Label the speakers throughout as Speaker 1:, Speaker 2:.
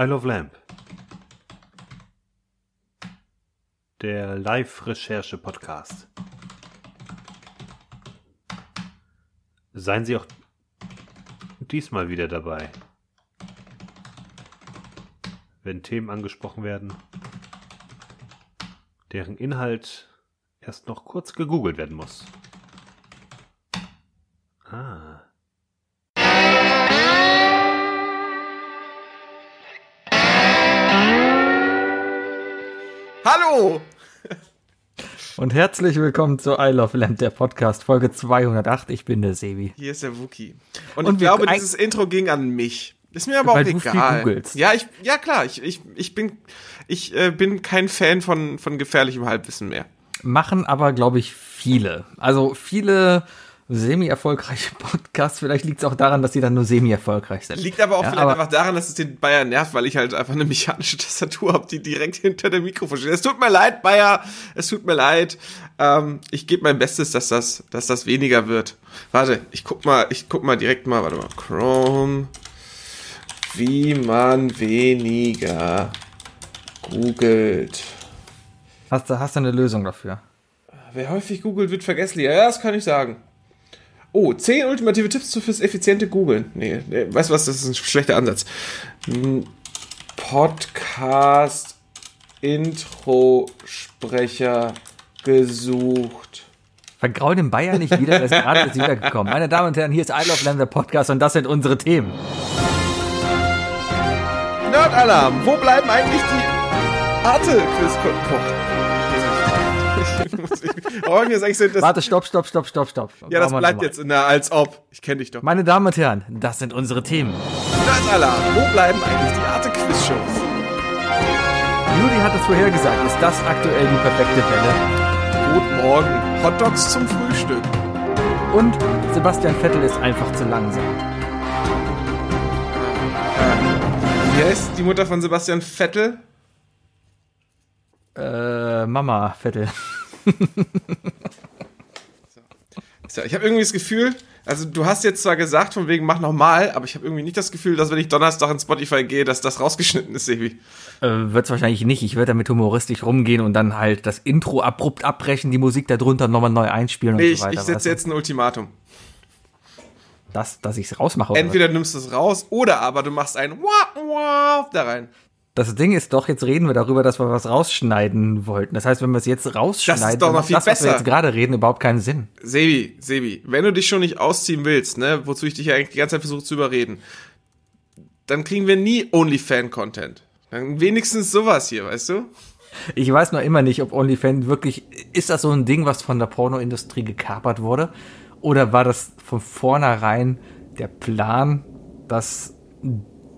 Speaker 1: I Love Lamp. Der Live-Recherche-Podcast. Seien Sie auch diesmal wieder dabei. Wenn Themen angesprochen werden, deren Inhalt erst noch kurz gegoogelt werden muss.
Speaker 2: Hallo!
Speaker 3: Und herzlich willkommen zu I Love Lamp, der Podcast, Folge 208. Ich bin der Sebi.
Speaker 2: Hier ist der Wookie. Und,
Speaker 3: Und
Speaker 2: ich glaube, dieses Intro ging an mich. Ist mir aber auch egal. Ja, ich, ja klar, ich, ich, ich bin, ich äh, bin kein Fan von, von gefährlichem Halbwissen mehr.
Speaker 3: Machen aber, glaube ich, viele. Also viele semi-erfolgreiche Podcasts. Vielleicht liegt es auch daran, dass sie dann nur semi-erfolgreich sind.
Speaker 2: Liegt aber auch
Speaker 3: Ja,
Speaker 2: vielleicht
Speaker 3: aber-
Speaker 2: einfach daran, dass es den Bayer nervt, weil ich halt einfach eine mechanische Tastatur habe, die direkt hinter dem Mikrofon steht. Es tut mir leid, Bayer, es tut mir leid. Ähm, ich gebe mein Bestes, dass das, dass das weniger wird. Warte, ich guck mal, ich guck mal direkt mal, warte mal, Chrome, wie man weniger googelt.
Speaker 3: Hast du, hast du eine Lösung dafür?
Speaker 2: Wer häufig googelt, wird vergesslicher. Ja, das kann ich sagen. Oh, 10 ultimative Tipps fürs effiziente Googeln. Nee, nee, weißt du was, das ist ein schlechter Ansatz. Hm, Podcast Intro-Sprecher gesucht.
Speaker 3: Vergrau den Bayern nicht wieder, der ist gerade jetzt wiedergekommen. Meine Damen und Herren, hier ist I Love Lamp, der Podcast und das sind unsere Themen.
Speaker 2: Nerdalarm, wo bleiben eigentlich die arte quiz Oh, mir eigentlich so, das,
Speaker 3: Warte, stopp, stopp, stopp, stopp, stopp.
Speaker 2: ja, das
Speaker 3: wir
Speaker 2: bleibt
Speaker 3: nochmal.
Speaker 2: jetzt in der als ob. Ich kenne dich doch.
Speaker 3: Meine Damen und Herren, das sind unsere Themen.
Speaker 2: Nerdalarm, wo bleiben eigentlich die arte Quiz-Shows?
Speaker 3: Judy hat es vorhergesagt. Ist das aktuell die perfekte Welle?
Speaker 2: Guten Morgen. Hotdogs zum Frühstück.
Speaker 3: Und Sebastian Vettel ist einfach zu langsam.
Speaker 2: Wie heißt die Mutter von Sebastian Vettel?
Speaker 3: Äh, Mama Vettel.
Speaker 2: So, ich habe irgendwie das Gefühl, also du hast jetzt zwar gesagt, von wegen mach nochmal, aber ich habe irgendwie nicht das Gefühl, dass wenn ich Donnerstag in Spotify gehe, dass das rausgeschnitten ist, Sebi.
Speaker 3: Äh, wird's wahrscheinlich nicht. Ich werde damit humoristisch rumgehen und dann halt das Intro abrupt abbrechen, die Musik darunter nochmal neu einspielen
Speaker 2: Nee,
Speaker 3: und
Speaker 2: ich,
Speaker 3: so weiter.
Speaker 2: ich
Speaker 3: weißt du?
Speaker 2: setze jetzt ein Ultimatum.
Speaker 3: Das, dass ich's rausmache. oder
Speaker 2: Entweder du nimmst es raus oder aber du machst ein Wah, Wah da rein.
Speaker 3: Das Ding ist doch, jetzt reden wir darüber, dass wir was rausschneiden wollten. Das heißt, wenn wir es jetzt rausschneiden,
Speaker 2: Das ist doch noch viel
Speaker 3: das, was wir
Speaker 2: besser.
Speaker 3: jetzt gerade reden, überhaupt keinen Sinn.
Speaker 2: Sebi, Sebi, wenn du dich schon nicht ausziehen willst, ne, wozu ich dich ja eigentlich die ganze Zeit versuche zu überreden, dann kriegen wir nie OnlyFan-Content. Dann wenigstens sowas hier, weißt du?
Speaker 3: Ich weiß noch immer nicht, ob OnlyFans wirklich, ist das so ein Ding, was von der Pornoindustrie gekapert wurde? Oder war das von vornherein der Plan, dass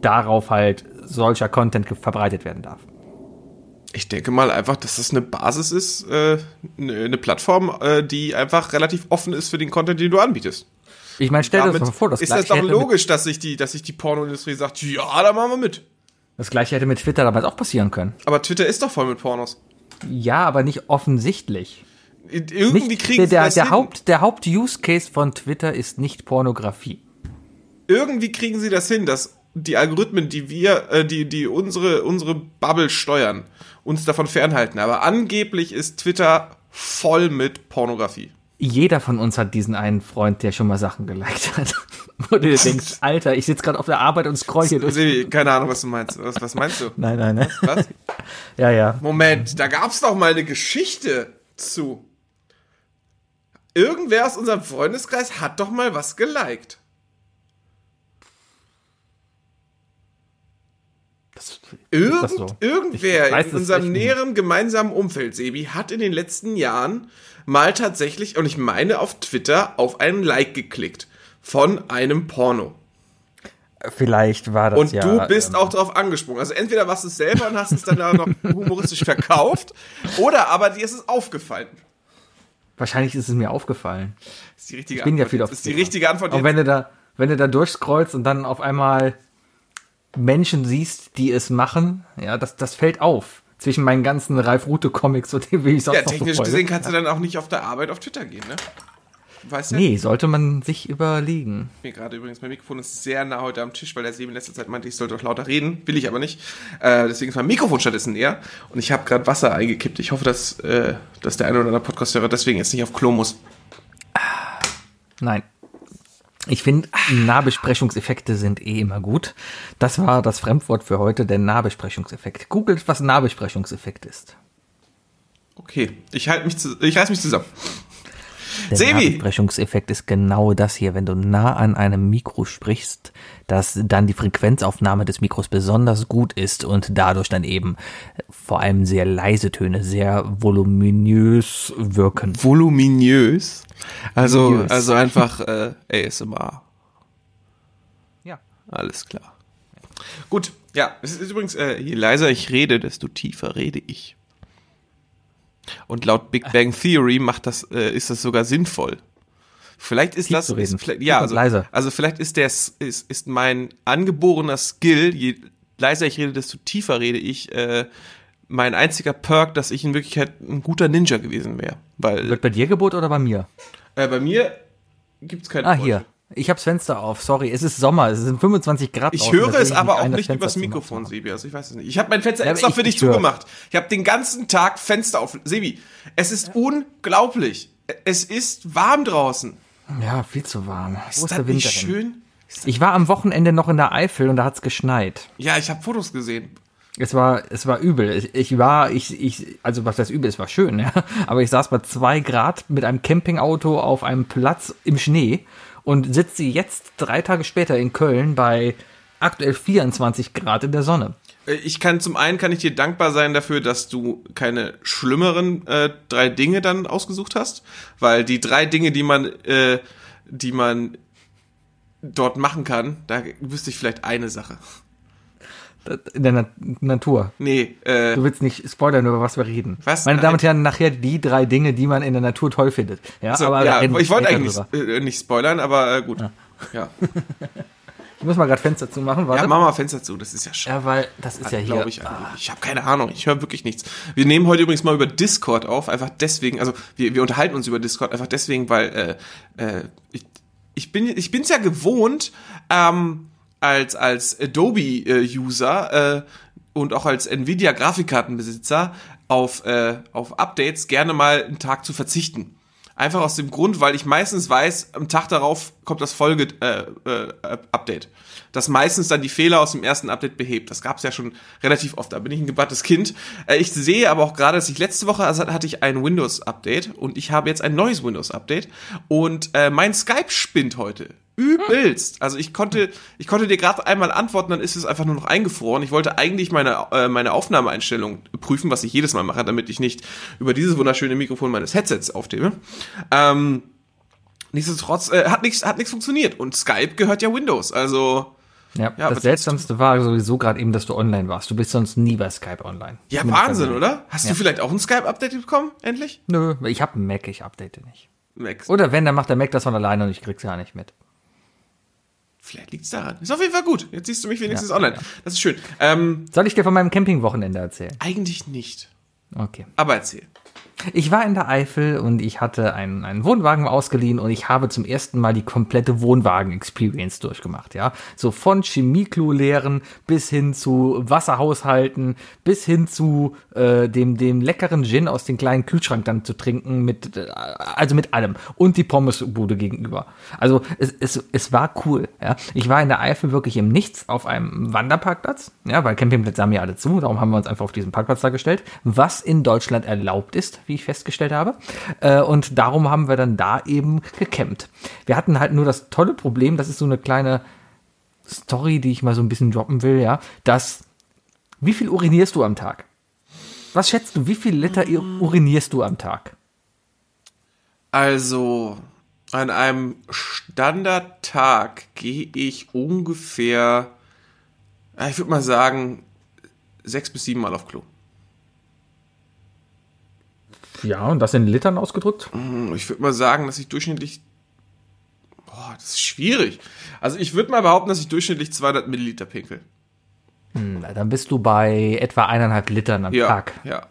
Speaker 3: darauf halt solcher Content verbreitet werden darf?
Speaker 2: Ich denke mal einfach, dass das eine Basis ist, äh, eine eine Plattform, äh, die einfach relativ offen ist für den Content, den du anbietest.
Speaker 3: Ich meine, stell dir das mal vor, das
Speaker 2: ist das doch logisch, dass sich die, dass sich die Pornoindustrie sagt, ja, da machen wir mit.
Speaker 3: Das gleiche hätte mit Twitter damals auch passieren können.
Speaker 2: Aber Twitter ist doch voll mit Pornos.
Speaker 3: Ja, aber nicht offensichtlich.
Speaker 2: Irgendwie
Speaker 3: Nicht,
Speaker 2: kriegen
Speaker 3: der,
Speaker 2: sie
Speaker 3: der,
Speaker 2: das
Speaker 3: der,
Speaker 2: hin.
Speaker 3: Haupt, der Haupt-Use-Case von Twitter ist nicht Pornografie.
Speaker 2: Irgendwie kriegen sie das hin, dass die Algorithmen, die wir, äh, die, die unsere, unsere Bubble steuern, uns davon fernhalten. Aber angeblich ist Twitter voll mit Pornografie.
Speaker 3: Jeder von uns hat diesen einen Freund, der schon mal Sachen geliked hat. Wo du denkst, Alter, ich sitze gerade auf der Arbeit und scroll hier durch.
Speaker 2: Sebi, keine Ahnung, was du meinst. Was, was meinst du?
Speaker 3: Nein, nein, nein.
Speaker 2: Was?
Speaker 3: Ja, ja.
Speaker 2: Moment, da gab's doch mal eine Geschichte zu. Irgendwer aus unserem Freundeskreis hat doch mal was geliked.
Speaker 3: Das,
Speaker 2: Irgend,
Speaker 3: das so?
Speaker 2: Irgendwer
Speaker 3: weiß
Speaker 2: in unserem näheren gemeinsamen Umfeld, Sebi, hat in den letzten Jahren mal tatsächlich, und ich meine auf Twitter, auf einen Like geklickt. Von einem Porno.
Speaker 3: vielleicht war das
Speaker 2: Und
Speaker 3: ja.
Speaker 2: du bist
Speaker 3: ähm,
Speaker 2: auch drauf angesprungen. Also entweder warst du es selber und hast es dann auch noch humoristisch verkauft, oder aber dir ist es aufgefallen.
Speaker 3: Wahrscheinlich ist es mir aufgefallen.
Speaker 2: Das ist die richtige
Speaker 3: Ich bin ja
Speaker 2: Antwort.
Speaker 3: viel auf
Speaker 2: Das ist die richtige Antwort.
Speaker 3: Und wenn du da, wenn du da durchscrollst und dann auf einmal Menschen siehst, die es machen, ja, das, das fällt auf. Zwischen meinen ganzen Ralf Rute Comics und dem, wie ich sonst
Speaker 2: Ja,
Speaker 3: noch so
Speaker 2: technisch
Speaker 3: folge.
Speaker 2: gesehen kannst du dann auch nicht auf der Arbeit auf Twitter gehen, ne? Weißt du?
Speaker 3: Nee, sollte man sich überlegen.
Speaker 2: Mir gerade übrigens, mein Mikrofon ist sehr nah heute am Tisch, weil der Sebi in letzter Zeit meinte, ich soll doch lauter reden. Will ich aber nicht. Äh, deswegen ist mein Mikrofon stattdessen näher. Und ich habe gerade Wasser eingekippt. Ich hoffe, dass, äh, dass der eine oder andere Podcast-Hörer deswegen jetzt nicht auf Klo muss.
Speaker 3: Nein. Ich finde, Nahbesprechungseffekte sind eh immer gut. Das war das Fremdwort für heute, der Nahbesprechungseffekt. Googelt, was Nahbesprechungseffekt ist.
Speaker 2: Okay, ich halte mich, zu, ich reiß mich zusammen.
Speaker 3: Der
Speaker 2: Sebi!
Speaker 3: Nahbesprechungseffekt ist genau das hier, wenn du nah an einem Mikro sprichst, dass dann die Frequenzaufnahme des Mikros besonders gut ist und dadurch dann eben vor allem sehr leise Töne sehr voluminös wirken.
Speaker 2: Voluminös. Also,
Speaker 3: Voluminös.
Speaker 2: also einfach äh, ASMR.
Speaker 3: Ja.
Speaker 2: Alles klar. Gut, ja, es ist übrigens, äh, je leiser ich rede, desto tiefer rede ich. Und laut Big Bang Theory macht das, äh, ist das sogar sinnvoll. Vielleicht ist
Speaker 3: Tief
Speaker 2: das. Ist, vielleicht, ja, also, also vielleicht ist der, ist, ist mein angeborener Skill, je leiser ich rede, desto tiefer rede ich, äh, mein einziger Perk, dass ich in Wirklichkeit ein guter Ninja gewesen wäre. Weil
Speaker 3: Wird bei dir Gebot oder bei mir?
Speaker 2: äh, bei mir gibt's keine
Speaker 3: Ah,
Speaker 2: Geräusche.
Speaker 3: hier. Ich hab's Fenster auf. Sorry, es ist Sommer. Es sind 25 Grad.
Speaker 2: Ich höre es aber auch
Speaker 3: das
Speaker 2: nicht
Speaker 3: Fenster
Speaker 2: übers Mikrofon. Sebi. Also ich weiß es nicht. Ich habe mein Fenster
Speaker 3: Ja,
Speaker 2: extra
Speaker 3: ich-
Speaker 2: für dich
Speaker 3: ich
Speaker 2: zugemacht. Ich habe den ganzen Tag Fenster auf. Sebi, es ist unglaublich. Es ist warm draußen.
Speaker 3: Ja, viel zu warm. Wo
Speaker 2: Ist
Speaker 3: ist
Speaker 2: das
Speaker 3: der
Speaker 2: nicht schön?
Speaker 3: Ich war am Wochenende noch in der Eifel und da hat's geschneit.
Speaker 2: Ja, ich habe Fotos gesehen.
Speaker 3: Es war, es war übel. Ich, ich war, ich, ich, also was das übel ist, war schön, ja. Aber ich saß bei zwei Grad mit einem Campingauto auf einem Platz im Schnee und sitze jetzt drei Tage später in Köln bei aktuell 24 Grad in der Sonne.
Speaker 2: Äh, Ich kann zum einen kann ich dir dankbar sein dafür, dass du keine schlimmeren äh, drei Dinge dann ausgesucht hast, weil die drei Dinge, die man, äh, die man dort machen kann, da wüsste ich vielleicht eine Sache.
Speaker 3: In der Na Natur.
Speaker 2: Nee, äh,
Speaker 3: Du willst nicht spoilern, über was wir reden.
Speaker 2: Was?
Speaker 3: Meine. Damen und Herren, nachher die drei Dinge, die man in der Natur toll findet. Ja,
Speaker 2: so,
Speaker 3: aber
Speaker 2: ja ich wollte eigentlich
Speaker 3: drüber.
Speaker 2: äh, nicht spoilern, aber äh, gut. Ja.
Speaker 3: Ich muss mal gerade Fenster zumachen, warte.
Speaker 2: Ja, mach mal Fenster zu, das ist ja schade.
Speaker 3: Ja, weil das ist ja hier.
Speaker 2: glaube ich. angenehm. Ich habe keine Ahnung, ich höre wirklich nichts. Wir nehmen heute übrigens mal über Discord auf, einfach deswegen, also wir, wir unterhalten uns über Discord einfach deswegen, weil äh, äh, ich, ich bin ich bin's ja gewohnt, ähm, als als Adobe-User äh, und auch als Nvidia-Grafikkartenbesitzer auf äh, auf Updates gerne mal einen Tag zu verzichten. Einfach aus dem Grund, weil ich meistens weiß, am Tag darauf kommt das Folge äh, äh, Update. Das meistens dann die Fehler aus dem ersten Update behebt. Das gab es ja schon relativ oft. Da bin ich ein gebanntes Kind. Äh, ich sehe aber auch gerade, dass ich letzte Woche also hatte ich ein Windows-Update und ich habe jetzt ein neues Windows-Update und äh, mein Skype spinnt heute. Übelst. Also ich konnte, ich konnte dir gerade einmal antworten, dann ist es einfach nur noch eingefroren. Ich wollte eigentlich meine, äh, meine Aufnahmeeinstellung prüfen, was ich jedes Mal mache, damit ich nicht über dieses wunderschöne Mikrofon meines Headsets aufnehme. Ähm, nichtsdestotrotz äh, hat nichts hat nichts funktioniert und Skype gehört ja Windows. Also
Speaker 3: Ja,
Speaker 2: Ja,
Speaker 3: das Seltsamste war sowieso gerade eben, dass du online warst. Du bist sonst nie bei Skype online.
Speaker 2: ja
Speaker 3: Zumindest
Speaker 2: Wahnsinn, oder? Hast du vielleicht auch ein Skype Update bekommen? Endlich?
Speaker 3: Nö, ich habe einen Mac, ich update nicht.
Speaker 2: Max.
Speaker 3: Oder wenn, dann macht der Mac das von alleine und ich krieg's ja nicht mit.
Speaker 2: Vielleicht liegt's daran. Ist auf jeden Fall gut. Jetzt siehst du mich wenigstens
Speaker 3: Ja,
Speaker 2: online. Das ist schön. Ähm,
Speaker 3: Soll ich dir von meinem Campingwochenende erzählen?
Speaker 2: eigentlich nicht.
Speaker 3: Okay.
Speaker 2: Aber erzähl.
Speaker 3: Ich war in der Eifel und ich hatte einen, einen Wohnwagen ausgeliehen und ich habe zum ersten Mal die komplette Wohnwagen-Experience durchgemacht, ja. So von Chemieklo leeren bis hin zu Wasserhaushalten, bis hin zu äh, dem, dem leckeren Gin aus dem kleinen Kühlschrank dann zu trinken, mit, äh, also mit allem. Und die Pommesbude gegenüber. Also es, es, es war cool, ja. Ich war in der Eifel wirklich im Nichts auf einem Wanderparkplatz, ja, weil Campingplätze haben ja alle zu, darum haben wir uns einfach auf diesen Parkplatz da gestellt, was in Deutschland erlaubt ist, wie ich festgestellt habe. Äh, und darum haben wir dann da eben gecampt. Wir hatten halt nur das tolle Problem, das ist so eine kleine Story, die ich mal so ein bisschen droppen will, ja, dass, wie viel urinierst du am Tag? Was schätzt du, wie viel Liter urinierst du am Tag?
Speaker 2: Also, an einem Standardtag gehe ich ungefähr, ich würde mal sagen, sechs bis sieben Mal auf Klo.
Speaker 3: Ja, und das in Litern ausgedrückt?
Speaker 2: Hm, Ich würde mal sagen, dass ich durchschnittlich, boah, das ist schwierig. Also ich würde mal behaupten, dass ich durchschnittlich 200 Milliliter pinkel.
Speaker 3: Na, dann bist du bei etwa eineinhalb Litern am
Speaker 2: Ja,
Speaker 3: Tag.
Speaker 2: ja.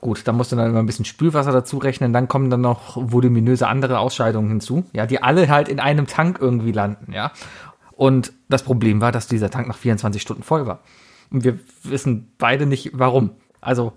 Speaker 3: Gut, da musst du dann immer ein bisschen Spülwasser dazu rechnen, dann kommen dann noch voluminöse andere Ausscheidungen hinzu, ja, die alle halt in einem Tank irgendwie landen, ja. Und das Problem war, dass dieser Tank nach 24 Stunden voll war. Und wir wissen beide nicht, warum. Also,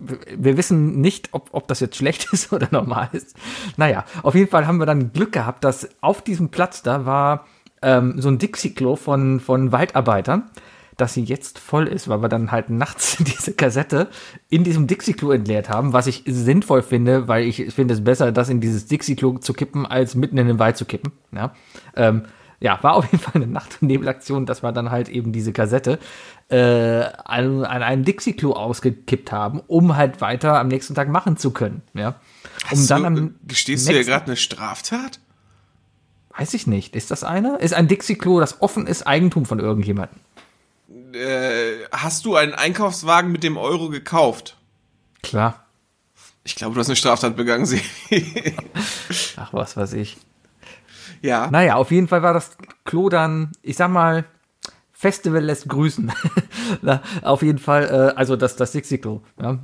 Speaker 3: wir wissen nicht, ob, ob das jetzt schlecht ist oder normal ist. Naja, auf jeden Fall haben wir dann Glück gehabt, dass auf diesem Platz da war ähm, so ein Dixie-Klo von, von Waldarbeitern, dass sie jetzt voll ist, weil wir dann halt nachts diese Kassette in diesem Dixie-Klo entleert haben, was ich sinnvoll finde, weil ich finde es besser, das in dieses Dixie-Klo zu kippen, als mitten in den Wald zu kippen. Ja, ähm, ja war auf jeden Fall eine Nacht- und Nebelaktion, dass wir dann halt eben diese Kassette äh, an, an einem Dixie-Klo ausgekippt haben, um halt weiter am nächsten Tag machen zu können. Ja, um
Speaker 2: Hast
Speaker 3: dann
Speaker 2: du,
Speaker 3: am
Speaker 2: gestehst du dir
Speaker 3: nächsten-
Speaker 2: gerade eine Straftat?
Speaker 3: Weiß ich nicht. Ist das eine? Ist ein Dixie-Klo, das offen ist, Eigentum von irgendjemandem?
Speaker 2: Äh, hast du einen Einkaufswagen mit dem Euro gekauft?
Speaker 3: Klar.
Speaker 2: Ich glaube, du hast eine Straftat begangen, sie.
Speaker 3: Ach, was weiß ich.
Speaker 2: Ja.
Speaker 3: Naja, auf jeden Fall war das Klo dann, ich sag mal, Festival lässt grüßen. Na, auf jeden Fall, äh, also das, das Dixie-Klo. Ja.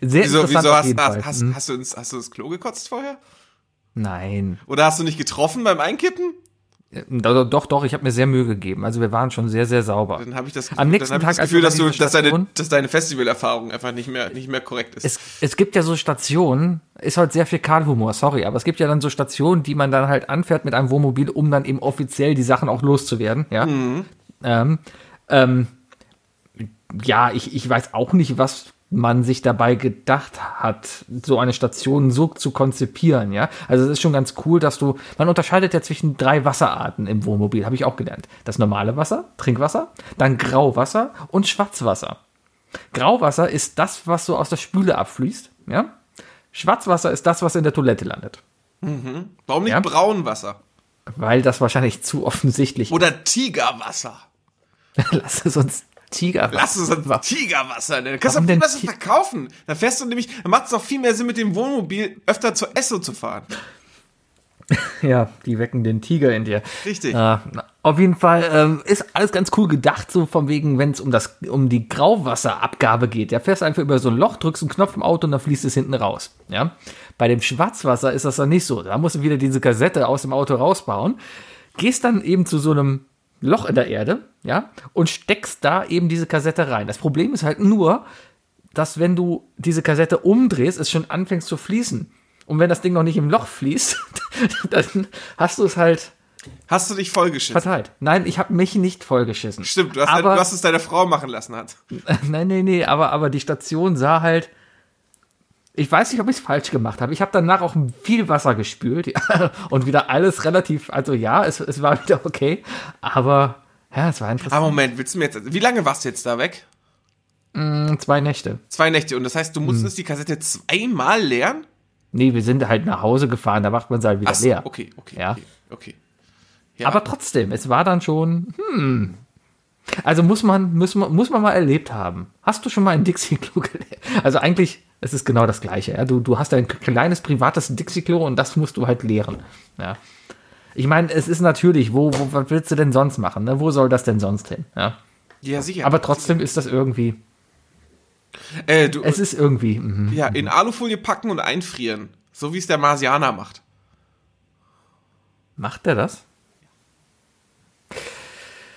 Speaker 3: Sehr
Speaker 2: Wieso,
Speaker 3: interessant
Speaker 2: wieso
Speaker 3: auf
Speaker 2: hast,
Speaker 3: jeden Fall.
Speaker 2: hast, hast,
Speaker 3: Hm.
Speaker 2: hast, du ins, hast du das Klo gekotzt vorher?
Speaker 3: Nein.
Speaker 2: Oder hast du nicht getroffen beim Einkippen?
Speaker 3: Äh, Doch, doch, ich habe mir sehr Mühe gegeben. Also wir waren schon sehr, sehr sauber.
Speaker 2: Dann habe ich das,
Speaker 3: Am nächsten
Speaker 2: dann hab
Speaker 3: Tag,
Speaker 2: ich das Gefühl, dass, du, dass, deine, dass deine Festivalerfahrung einfach nicht mehr, nicht mehr korrekt ist.
Speaker 3: Es, es gibt ja so Stationen, ist halt sehr Fäkalhumor, sorry, aber es gibt ja dann so Stationen, die man dann halt anfährt mit einem Wohnmobil, um dann eben offiziell die Sachen auch loszuwerden, ja. Ähm, ähm, ja, ich, ich weiß auch nicht, was man sich dabei gedacht hat, so eine Station so zu konzipieren, ja. Also es ist schon ganz cool, dass du, man unterscheidet ja zwischen drei Wasserarten im Wohnmobil, habe ich auch gelernt. Das normale Wasser, Trinkwasser, dann Grauwasser und Schwarzwasser. Grauwasser ist das, was so aus der Spüle abfließt, ja. Schwarzwasser ist das, was in der Toilette landet,
Speaker 2: Warum nicht
Speaker 3: Ja.
Speaker 2: Braunwasser?
Speaker 3: weil das wahrscheinlich zu offensichtlich
Speaker 2: Oder Tigerwasser?
Speaker 3: Lass es uns Tiger.
Speaker 2: Lass es ein Tigerwasser nennen. Kannst du
Speaker 3: Warum
Speaker 2: viel besser
Speaker 3: Ti-
Speaker 2: verkaufen. Dann fährst du nämlich, dann macht es doch viel mehr Sinn, mit dem Wohnmobil öfter zur Esso zu fahren.
Speaker 3: Ja, die wecken den Tiger in dir.
Speaker 2: Richtig.
Speaker 3: Na, auf jeden Fall ähm, ist alles ganz cool gedacht, so von wegen, wenn es um das um die Grauwasserabgabe geht. Ja, fährst einfach über so ein Loch, drückst einen Knopf im Auto und dann fließt es hinten raus. Ja, bei dem Schwarzwasser ist das dann nicht so. Da musst du wieder diese Kassette aus dem Auto rausbauen, gehst dann eben zu so einem Loch in der Erde, ja, und steckst da eben diese Kassette rein. Das Problem ist halt nur, dass wenn du diese Kassette umdrehst, es schon anfängt zu fließen. Und wenn das Ding noch nicht im Loch fließt, dann hast du es halt
Speaker 2: Hast du dich vollgeschissen?
Speaker 3: verteilt. Nein, ich habe mich nicht vollgeschissen.
Speaker 2: Stimmt, du hast,
Speaker 3: aber,
Speaker 2: du hast es deiner Frau machen lassen hat.
Speaker 3: Nein, nee, nee, aber, aber die Station sah halt. Ich weiß nicht, ob ich es falsch gemacht habe. Ich habe danach auch viel Wasser gespült und wieder alles relativ. Also ja, es, es war wieder okay, aber ja, es war interessant.
Speaker 2: Aber Moment, willst du mir jetzt, wie lange warst du jetzt da weg?
Speaker 3: Zwei Nächte.
Speaker 2: Zwei Nächte. Und das heißt, du musstest die Kassette zweimal leeren?
Speaker 3: Nee, wir sind halt nach Hause gefahren, da macht man sie halt wieder
Speaker 2: Ach
Speaker 3: leer.
Speaker 2: okay, okay,
Speaker 3: Ja.
Speaker 2: okay, okay. Ja.
Speaker 3: Aber trotzdem, es war dann schon, hm. Also muss man, muss man, muss man mal erlebt haben. Hast du schon mal ein Dixie-Klo geleert? Also eigentlich, es ist genau das Gleiche. Ja? Du, du hast ein kleines privates Dixie-Klo und das musst du halt leeren. Ja. Ich meine, es ist natürlich, wo, wo, was willst du denn sonst machen? Ne? Wo soll das denn sonst hin? Ja.
Speaker 2: ja, sicher.
Speaker 3: Aber trotzdem ist das irgendwie,
Speaker 2: äh, du,
Speaker 3: es ist irgendwie, mhm.
Speaker 2: ja, in Alufolie packen und einfrieren. So wie es der Marsianer macht.
Speaker 3: macht der das?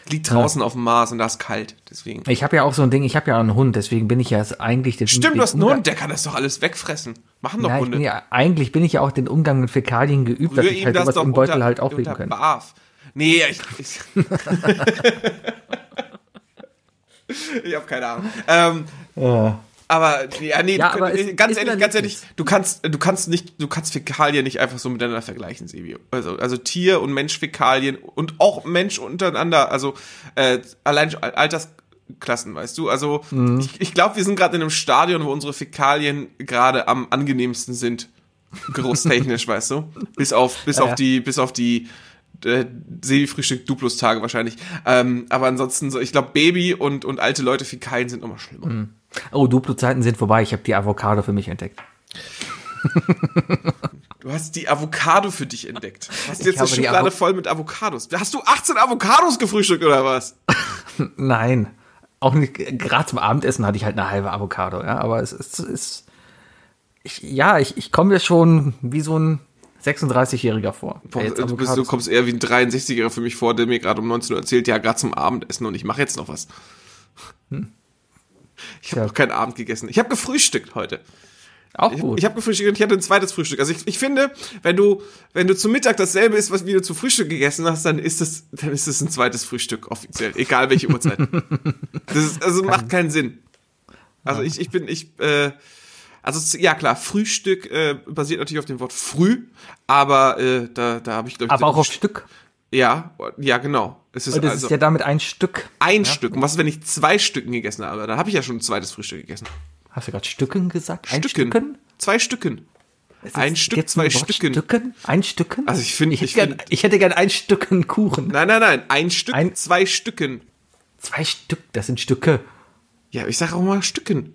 Speaker 2: Liegt draußen auf dem Mars und da ist kalt. Deswegen.
Speaker 3: Ich habe ja auch so ein Ding, ich habe ja einen Hund, deswegen bin ich ja eigentlich den
Speaker 2: Stimmt, du hast einen Hund, der kann das doch alles wegfressen. Machen doch
Speaker 3: Ja, ich
Speaker 2: Hunde.
Speaker 3: bin ja, eigentlich bin ich ja auch den Umgang mit Fäkalien geübt, dass
Speaker 2: Rühr
Speaker 3: ich
Speaker 2: ihm
Speaker 3: halt
Speaker 2: das
Speaker 3: sowas im Beutel
Speaker 2: unter,
Speaker 3: halt auflegen
Speaker 2: unter
Speaker 3: können.
Speaker 2: Barf. Nee, ich. Ich, ich habe keine Ahnung. Ähm, Aber ja, nee,
Speaker 3: Ja,
Speaker 2: du,
Speaker 3: aber
Speaker 2: äh, ganz
Speaker 3: ist
Speaker 2: ehrlich, ganz ehrlich, du kannst, du kannst nicht, du kannst Fäkalien nicht einfach so miteinander vergleichen, Sebi. Also, also Tier und Mensch-Fäkalien und auch Mensch untereinander, also äh, allein Altersklassen, weißt du. Also
Speaker 3: Mhm.
Speaker 2: ich, ich glaube, wir sind gerade in einem Stadion, wo unsere Fäkalien gerade am angenehmsten sind, geruchstechnisch, weißt du. Bis auf, bis
Speaker 3: Ja,
Speaker 2: auf
Speaker 3: ja.
Speaker 2: die, bis auf die äh, Sebi-Frühstück Duplus-Tage wahrscheinlich. Ähm, aber ansonsten so, ich glaube, Baby und, und alte Leute Fäkalien sind nochmal schlimmer.
Speaker 3: Oh, Duplo-Zeiten sind vorbei. Ich habe die Avocado für mich entdeckt.
Speaker 2: Du hast die Avocado für dich entdeckt. Du hast jetzt eine Schublade voll mit Avocados. Hast du 18 Avocados gefrühstückt oder was?
Speaker 3: Nein. auch nicht, gerade zum Abendessen hatte ich halt eine halbe Avocado, ja, aber es ist, ist ich, ja, ich, ich komme mir schon wie so ein 36-Jähriger vor.
Speaker 2: Du, bist, du kommst eher wie ein 63-Jähriger für mich vor, der mir gerade um 19 Uhr erzählt, ja, gerade zum Abendessen und ich mache jetzt noch was. Ich habe noch keinen Abend gegessen. Ich habe gefrühstückt heute.
Speaker 3: auch
Speaker 2: Ich,
Speaker 3: gut.
Speaker 2: ich habe gefrühstückt und ich hatte ein zweites Frühstück. Also ich, ich finde, wenn du, wenn du zum Mittag dasselbe isst, was wie du zu Frühstück gegessen hast, dann ist es, dann ist es ein zweites Frühstück offiziell, egal welche Uhrzeit. das ist, also macht keinen Sinn. Also ich, ich bin, ich, äh, also ja klar, Frühstück äh, basiert natürlich auf dem Wort früh, aber äh, da, da habe ich glaube ich
Speaker 3: aber auch auf Stück.
Speaker 2: Ja, ja genau. Es ist
Speaker 3: Und das
Speaker 2: also
Speaker 3: ist ja damit ein Stück.
Speaker 2: ein Stück. Und was ist, wenn ich zwei Stücken gegessen habe? Dann habe ich ja schon ein zweites Frühstück gegessen.
Speaker 3: Hast du gerade Stücken gesagt? Ein
Speaker 2: Stücken.
Speaker 3: Stücken?
Speaker 2: Zwei Stücken. Ein Stück, zwei
Speaker 3: ein?
Speaker 2: Stücken.
Speaker 3: Stücken? Ein Stücken?
Speaker 2: Also ich finde-
Speaker 3: ich, hätte
Speaker 2: ich
Speaker 3: gern,
Speaker 2: find-
Speaker 3: ich hätte gern ein Stücken Kuchen.
Speaker 2: Nein, nein, nein. Ein Stück,
Speaker 3: Ein-
Speaker 2: zwei Stücken.
Speaker 3: Zwei Stück, das sind Stücke.
Speaker 2: Ja, ich sage auch mal Stücken.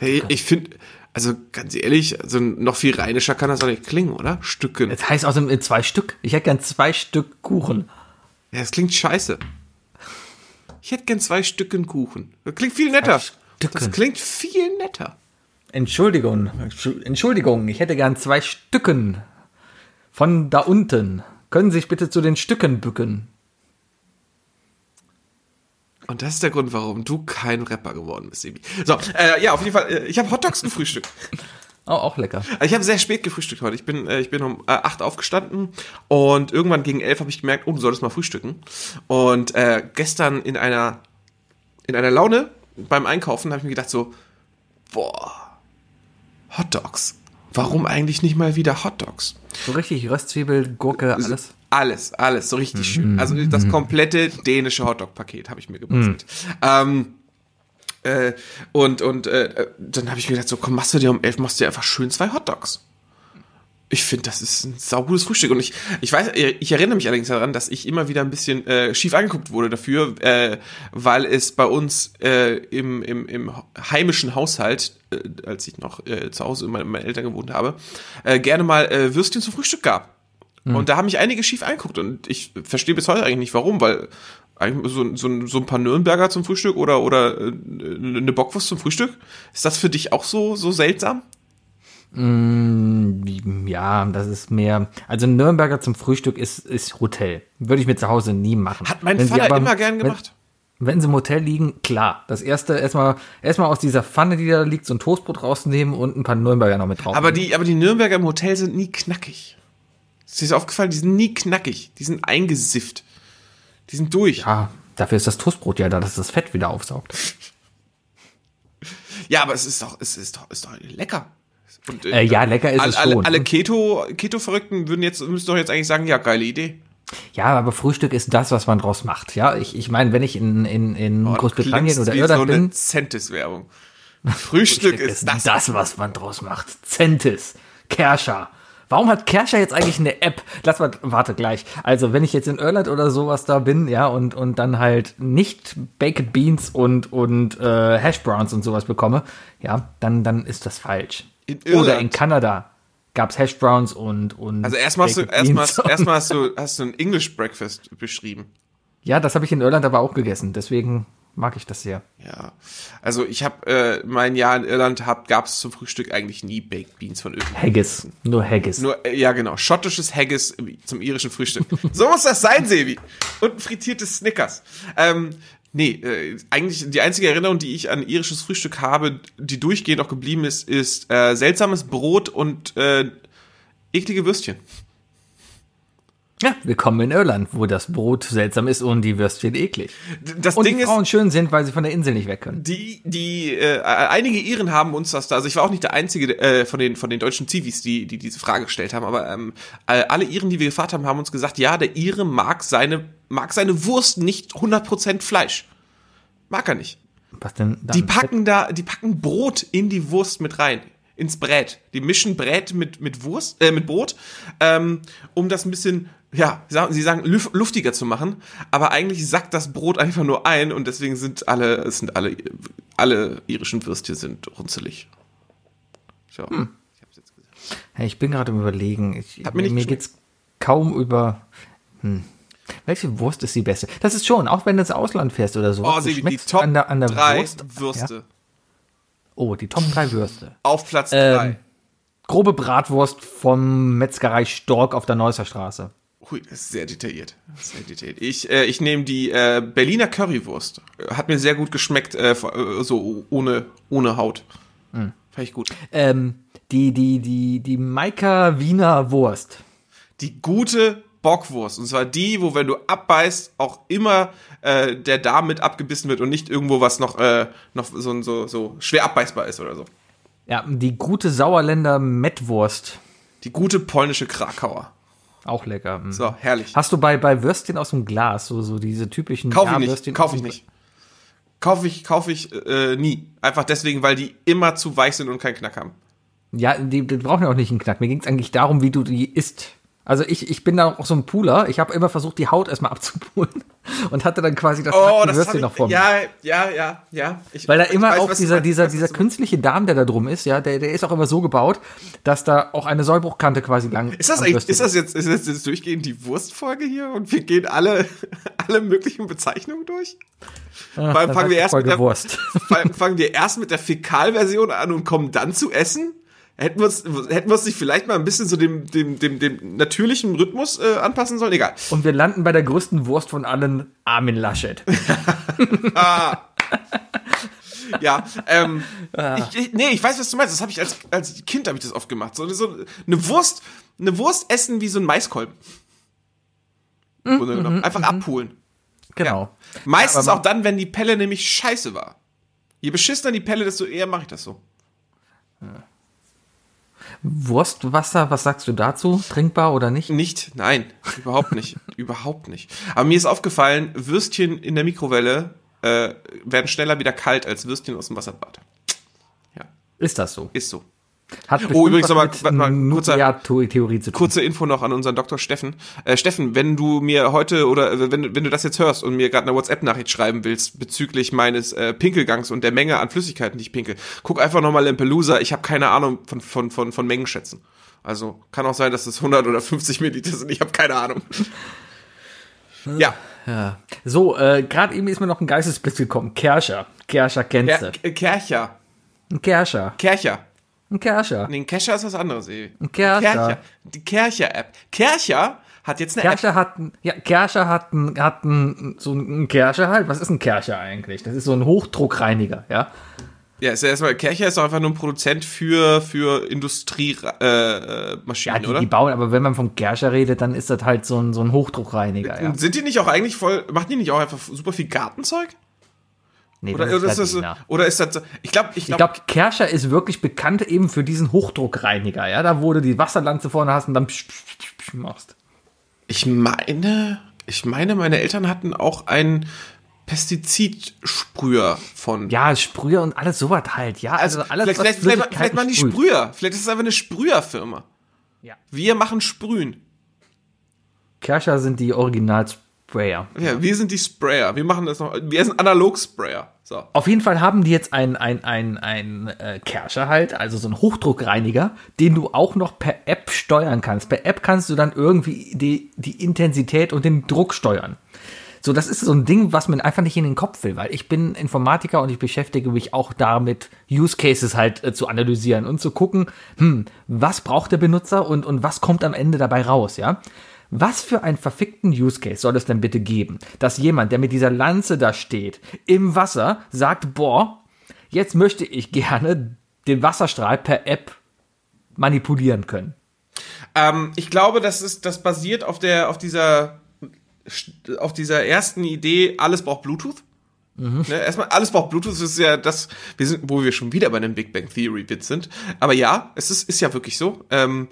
Speaker 2: Hey, ich finde, also ganz ehrlich, also noch viel rheinischer kann das doch nicht klingen, oder? Stücken.
Speaker 3: Das heißt außerdem in zwei Stück. Ich hätte gern zwei Stück Kuchen.
Speaker 2: Ja, das klingt scheiße. Ich hätte gern zwei Stücken Kuchen. Das klingt viel netter. Das klingt viel netter.
Speaker 3: Entschuldigung, Entschuldigung, ich hätte gern zwei Stücken von da unten. Können Sie sich bitte zu den Stücken bücken?
Speaker 2: Und das ist der Grund, warum du kein Rapper geworden bist, Sebi. So, äh, ja, auf jeden Fall, äh, ich habe Hotdogs gefrühstückt.
Speaker 3: Oh, auch lecker.
Speaker 2: Also ich habe sehr spät gefrühstückt heute. Ich bin, äh, ich bin um äh, 8 aufgestanden und irgendwann gegen 11 habe ich gemerkt, oh, du solltest mal frühstücken. Und äh, gestern in einer, in einer Laune beim Einkaufen habe ich mir gedacht so, boah, Hotdogs. Warum eigentlich nicht mal wieder Hotdogs?
Speaker 3: So richtig Röstzwiebel, Gurke, alles.
Speaker 2: Alles, alles, so richtig schön. Also das komplette dänische Hotdog-Paket habe ich mir gebastelt. Ähm, äh, und und äh, dann habe ich mir gedacht, so komm, machst du dir um elf, machst du dir einfach schön zwei Hotdogs. Ich finde, das ist ein saugutes Frühstück. Und ich, ich weiß, ich erinnere mich allerdings daran, dass ich immer wieder ein bisschen äh, schief angeguckt wurde dafür, äh, weil es bei uns äh, im, im, im heimischen Haushalt, äh, als ich noch äh, zu Hause mit meinen Eltern gewohnt habe, äh, gerne mal äh, Würstchen zum Frühstück gab. Und da haben mich einige schief angeguckt und ich verstehe bis heute eigentlich nicht warum, weil so, so, so ein paar Nürnberger zum Frühstück oder, oder äh, eine Bockwurst zum Frühstück, ist das für dich auch so, so seltsam?
Speaker 3: Ja, das ist mehr. Also ein Nürnberger zum Frühstück ist, ist Hotel. Würde ich mir zu Hause nie machen.
Speaker 2: Hat mein
Speaker 3: Wenn
Speaker 2: Vater
Speaker 3: aber-
Speaker 2: immer gern
Speaker 3: wenn-
Speaker 2: gemacht.
Speaker 3: Wenn sie im Hotel liegen, klar. Das erste erstmal erstmal aus dieser Pfanne, die da liegt, so ein Toastbrot rausnehmen und ein paar Nürnberger noch mit drauf.
Speaker 2: Aber die, aber die Nürnberger im Hotel sind nie knackig. Ist dir das aufgefallen? Die sind nie knackig. Die sind eingesifft. Die sind durch. Ja,
Speaker 3: ja, dafür ist das Toastbrot ja da, dass das Fett wieder aufsaugt.
Speaker 2: aber es ist doch, es ist doch, ist doch all- Und,
Speaker 3: Äh, ja, lecker ist
Speaker 2: alle,
Speaker 3: es
Speaker 2: alle,
Speaker 3: schon.
Speaker 2: alle Keto, Keto-Verrückten würden jetzt, müssen doch jetzt eigentlich sagen, ja, geile Idee.
Speaker 3: Ja, aber Frühstück ist das, was man draus macht. Ja, ich, ich meine, wenn ich in, in, in
Speaker 2: Oh,
Speaker 3: Großbritannien oder Irland
Speaker 2: so
Speaker 3: bin,
Speaker 2: eine Centis-Werbung. Frühstück ist das.
Speaker 3: das, was man draus macht. Centis, Kerscher. Warum hat Kerscher jetzt eigentlich eine App? Lass mal, warte gleich. Also, wenn ich jetzt in Irland oder sowas da bin, ja, und, und dann halt nicht Baked Beans und, und äh, Hash Browns und sowas bekomme, ja, dann, dann ist das falsch.
Speaker 2: In
Speaker 3: Oder in Kanada gab's Hash Browns und, und
Speaker 2: Also erstmal hast du, erstmal hast du, hast du ein English Breakfast beschrieben.
Speaker 3: Ja, das habe ich in Irland aber auch gegessen. Deswegen mag ich das sehr.
Speaker 2: Ja, also ich habe äh, mein Jahr in Irland hab, gab es zum Frühstück eigentlich nie Baked Beans von irgendwo.
Speaker 3: Haggis. Nur Haggis.
Speaker 2: Nur, äh, ja genau, schottisches Haggis zum irischen Frühstück. so muss das sein, Sebi. Und ein frittiertes Snickers. Ähm, nee, äh, eigentlich die einzige Erinnerung, die ich an irisches Frühstück habe, die durchgehend auch geblieben ist, ist äh, seltsames Brot und äh, eklige Würstchen.
Speaker 3: Ja, willkommen in Irland, wo das Brot seltsam ist und die Würstchen eklig.
Speaker 2: Das
Speaker 3: Und
Speaker 2: Ding
Speaker 3: die
Speaker 2: ist,
Speaker 3: Frauen schön sind, weil sie von der Insel nicht weg können.
Speaker 2: die, die, äh, einige Iren haben uns das da, also ich war auch nicht der einzige äh, von den von den deutschen Zivis, die die diese Frage gestellt haben, aber ähm, äh, alle Iren, die wir gefragt haben, haben uns gesagt, ja, der Ire mag seine mag seine Wurst nicht 100% Fleisch. Mag er nicht.
Speaker 3: Was denn dann?
Speaker 2: Die packen da, die packen Brot in die Wurst mit rein, ins Brät. Die mischen Brät mit mit Wurst, äh, mit Brot, ähm, um das ein bisschen, ja, sie sagen luf- luftiger zu machen. Aber eigentlich sackt das Brot einfach nur ein und deswegen sind alle, es sind alle, alle irischen Würstchen sind runzelig. So.
Speaker 3: Hm.
Speaker 2: Ich hab's jetzt gesagt.
Speaker 3: Hey, ich bin gerade im Überlegen. Ich,
Speaker 2: Hat mir nicht
Speaker 3: mir
Speaker 2: geschmeckt.
Speaker 3: geht's kaum über. Welche Wurst ist die beste? Das ist schon, auch wenn du ins Ausland fährst oder so.
Speaker 2: Oh, Sebi, die Top
Speaker 3: an der, an der
Speaker 2: drei
Speaker 3: Wurst.
Speaker 2: Würste.
Speaker 3: Ja? Oh, die Top 3 Würste.
Speaker 2: Auf Platz
Speaker 3: Ähm,
Speaker 2: drei.
Speaker 3: grobe Bratwurst vom Metzgerei Stork auf der Neusser Straße.
Speaker 2: Hui, das ist sehr detailliert. Sehr detailliert. Ich, äh, ich nehme die äh, Berliner Currywurst. Hat mir sehr gut geschmeckt, äh, so ohne, ohne Haut.
Speaker 3: Hm.
Speaker 2: Fand ich gut.
Speaker 3: Ähm, die, die, die, die Maika Wiener Wurst.
Speaker 2: Die gute Bockwurst. Und zwar die, wo wenn du abbeißt, auch immer äh, der Darm mit abgebissen wird und nicht irgendwo was noch, äh, noch so, so, so schwer abbeißbar ist oder so.
Speaker 3: Ja, die gute Sauerländer Mettwurst.
Speaker 2: Die gute polnische Krakauer.
Speaker 3: Auch lecker. Mhm.
Speaker 2: So, herrlich.
Speaker 3: Hast du bei, bei Würstchen aus dem Glas, so, so diese typischen
Speaker 2: Kauf ich nicht. Kauf ich nicht. Kauf ich, kauf ich äh, nie. Einfach deswegen, weil die immer zu weich sind und keinen Knack haben.
Speaker 3: Ja, die, die brauchen ja auch nicht einen Knack. Mir ging es eigentlich darum, wie du die isst. Also ich, ich bin da auch so ein Pooler. Ich habe immer versucht, die Haut erstmal abzupulen und hatte dann quasi das
Speaker 2: Oh, das
Speaker 3: Würstchen
Speaker 2: ich,
Speaker 3: noch vor mir.
Speaker 2: Ja, ja, ja, ja. Ich,
Speaker 3: Weil da immer
Speaker 2: weiß,
Speaker 3: auch dieser, dieser, dieser künstliche Darm, der da drum ist, ja, der, der ist auch immer so gebaut, dass da auch eine Sollbruchkante quasi lang
Speaker 2: Ist das eigentlich, ist das jetzt, ist das jetzt durchgehend die Wurstfolge hier und wir gehen alle, alle möglichen Bezeichnungen durch?
Speaker 3: Das
Speaker 2: fangen wir erst
Speaker 3: Folge
Speaker 2: mit der,
Speaker 3: Wurst.
Speaker 2: fangen wir erst mit der Fäkalversion an und kommen dann zu essen? Hätten wir uns, hätten wir uns nicht vielleicht mal ein bisschen so dem, dem, dem, dem natürlichen Rhythmus äh, anpassen sollen? Egal.
Speaker 3: Und wir landen bei der größten Wurst von allen, Armin Laschet.
Speaker 2: Ja, ähm,
Speaker 3: Ah.
Speaker 2: ich, ich, nee, ich weiß, was du meinst. Das habe ich als, als Kind habe ich das oft gemacht. So, so eine Wurst, eine Wurst essen wie so ein Maiskolben.
Speaker 3: Mhm,
Speaker 2: genommen. Einfach abpulen.
Speaker 3: Genau.
Speaker 2: Meistens
Speaker 3: aber
Speaker 2: auch dann, wenn die Pelle nämlich scheiße war. Je beschissener die Pelle, desto eher mache ich das so.
Speaker 3: Wurstwasser, was sagst du dazu? Trinkbar oder nicht?
Speaker 2: Nicht, nein, überhaupt nicht, überhaupt nicht. Aber mir ist aufgefallen, Würstchen in der Mikrowelle äh, werden schneller wieder kalt als Würstchen aus dem Wasserbad. Ja,
Speaker 3: Ist das so?
Speaker 2: ist so.
Speaker 3: Hat
Speaker 2: Oh, übrigens nochmal- kurzer-. Kurze Info noch an unseren Dr. Steffen. Äh, Steffen, wenn du mir heute oder äh, wenn, wenn du das jetzt hörst und mir gerade eine WhatsApp-Nachricht schreiben willst bezüglich meines äh, Pinkelgangs und der Menge an Flüssigkeiten, die ich pinkel, guck einfach nochmal Lampelusa. Ich habe keine Ahnung von, von, von, von Mengenschätzen. Also kann auch sein, dass es 100 oder 50 Milliliter sind. Ich habe keine Ahnung. Ja,
Speaker 3: Ja. So, äh, gerade eben ist mir noch ein Geistesblitz gekommen. Kerscher. Kerscher kennst du.
Speaker 2: Kercher.
Speaker 3: Kerscher.
Speaker 2: Kercher.
Speaker 3: Ein Kerscher.
Speaker 2: Nee, ein Kescher ist was anderes, ey.
Speaker 3: Ein Kercher.
Speaker 2: Die Kercher-App. Kercher hat jetzt eine App.
Speaker 3: Kerscher hat, ein- ja, Kerscher hat, ein, hat ein, so ein Kerscher halt. Was ist ein Kerscher eigentlich? Das ist so ein Hochdruckreiniger, ja.
Speaker 2: Ja, ist ja erstmal, Kercher ist einfach nur ein Produzent für, für Industriemaschinen, äh, äh,
Speaker 3: Ja, die,
Speaker 2: oder?
Speaker 3: die bauen, aber wenn man vom Kerscher redet, dann ist das halt so ein, so ein Hochdruckreiniger, ja.
Speaker 2: Sind die nicht auch eigentlich voll, machen die nicht auch einfach super viel Gartenzeug?
Speaker 3: Nee,
Speaker 2: Oder, ist, das,
Speaker 3: Gardiner.
Speaker 2: oder ist das, so- ich glaube, ich glaube,
Speaker 3: glaube, Kerscher ist wirklich bekannt eben für diesen Hochdruckreiniger, ja. Da wo du die Wasserlanze vorne hast und dann psch, psch, psch, psch machst.
Speaker 2: ich meine, ich meine, meine Eltern hatten auch einen Pestizidsprüher von.
Speaker 3: Ja, Sprüher und alles sowas halt, ja. Also, alles,
Speaker 2: vielleicht, vielleicht, vielleicht, machen die. Sprüher. Vielleicht ist es einfach eine Sprüherfirma.
Speaker 3: Ja.
Speaker 2: Wir machen Sprühen.
Speaker 3: Kerscher sind die Original-Sprayer.
Speaker 2: Ja, wir sind die Sprayer. Wir machen das noch. Wir sind Analog-Sprayer. So.
Speaker 3: Auf jeden Fall haben die jetzt ein, ein, ein, ein äh, Kerscher halt, also so ein Hochdruckreiniger, den du auch noch per App steuern kannst. Per App kannst du dann irgendwie die, die Intensität und den Druck steuern. So, das ist so ein Ding, was man einfach nicht in den Kopf will, weil ich bin Informatiker und ich beschäftige mich auch damit, Use Cases halt äh, zu analysieren und zu gucken, hm, was braucht der Benutzer und, und was kommt am Ende dabei raus, ja? Was für einen verfickten Use Case soll es denn bitte geben, dass jemand, der mit dieser Lanze da steht, im Wasser sagt, boah, jetzt möchte ich gerne den Wasserstrahl per App manipulieren können.
Speaker 2: Ähm, ich glaube, das ist, das basiert auf der, auf dieser, auf dieser ersten Idee, alles braucht Bluetooth. Ne, erstmal, alles braucht Bluetooth, das ist ja das, wir sind, wo wir schon wieder bei einem Big Bang Theory Witz sind. Aber ja, es ist, ist ja wirklich so. Ähm,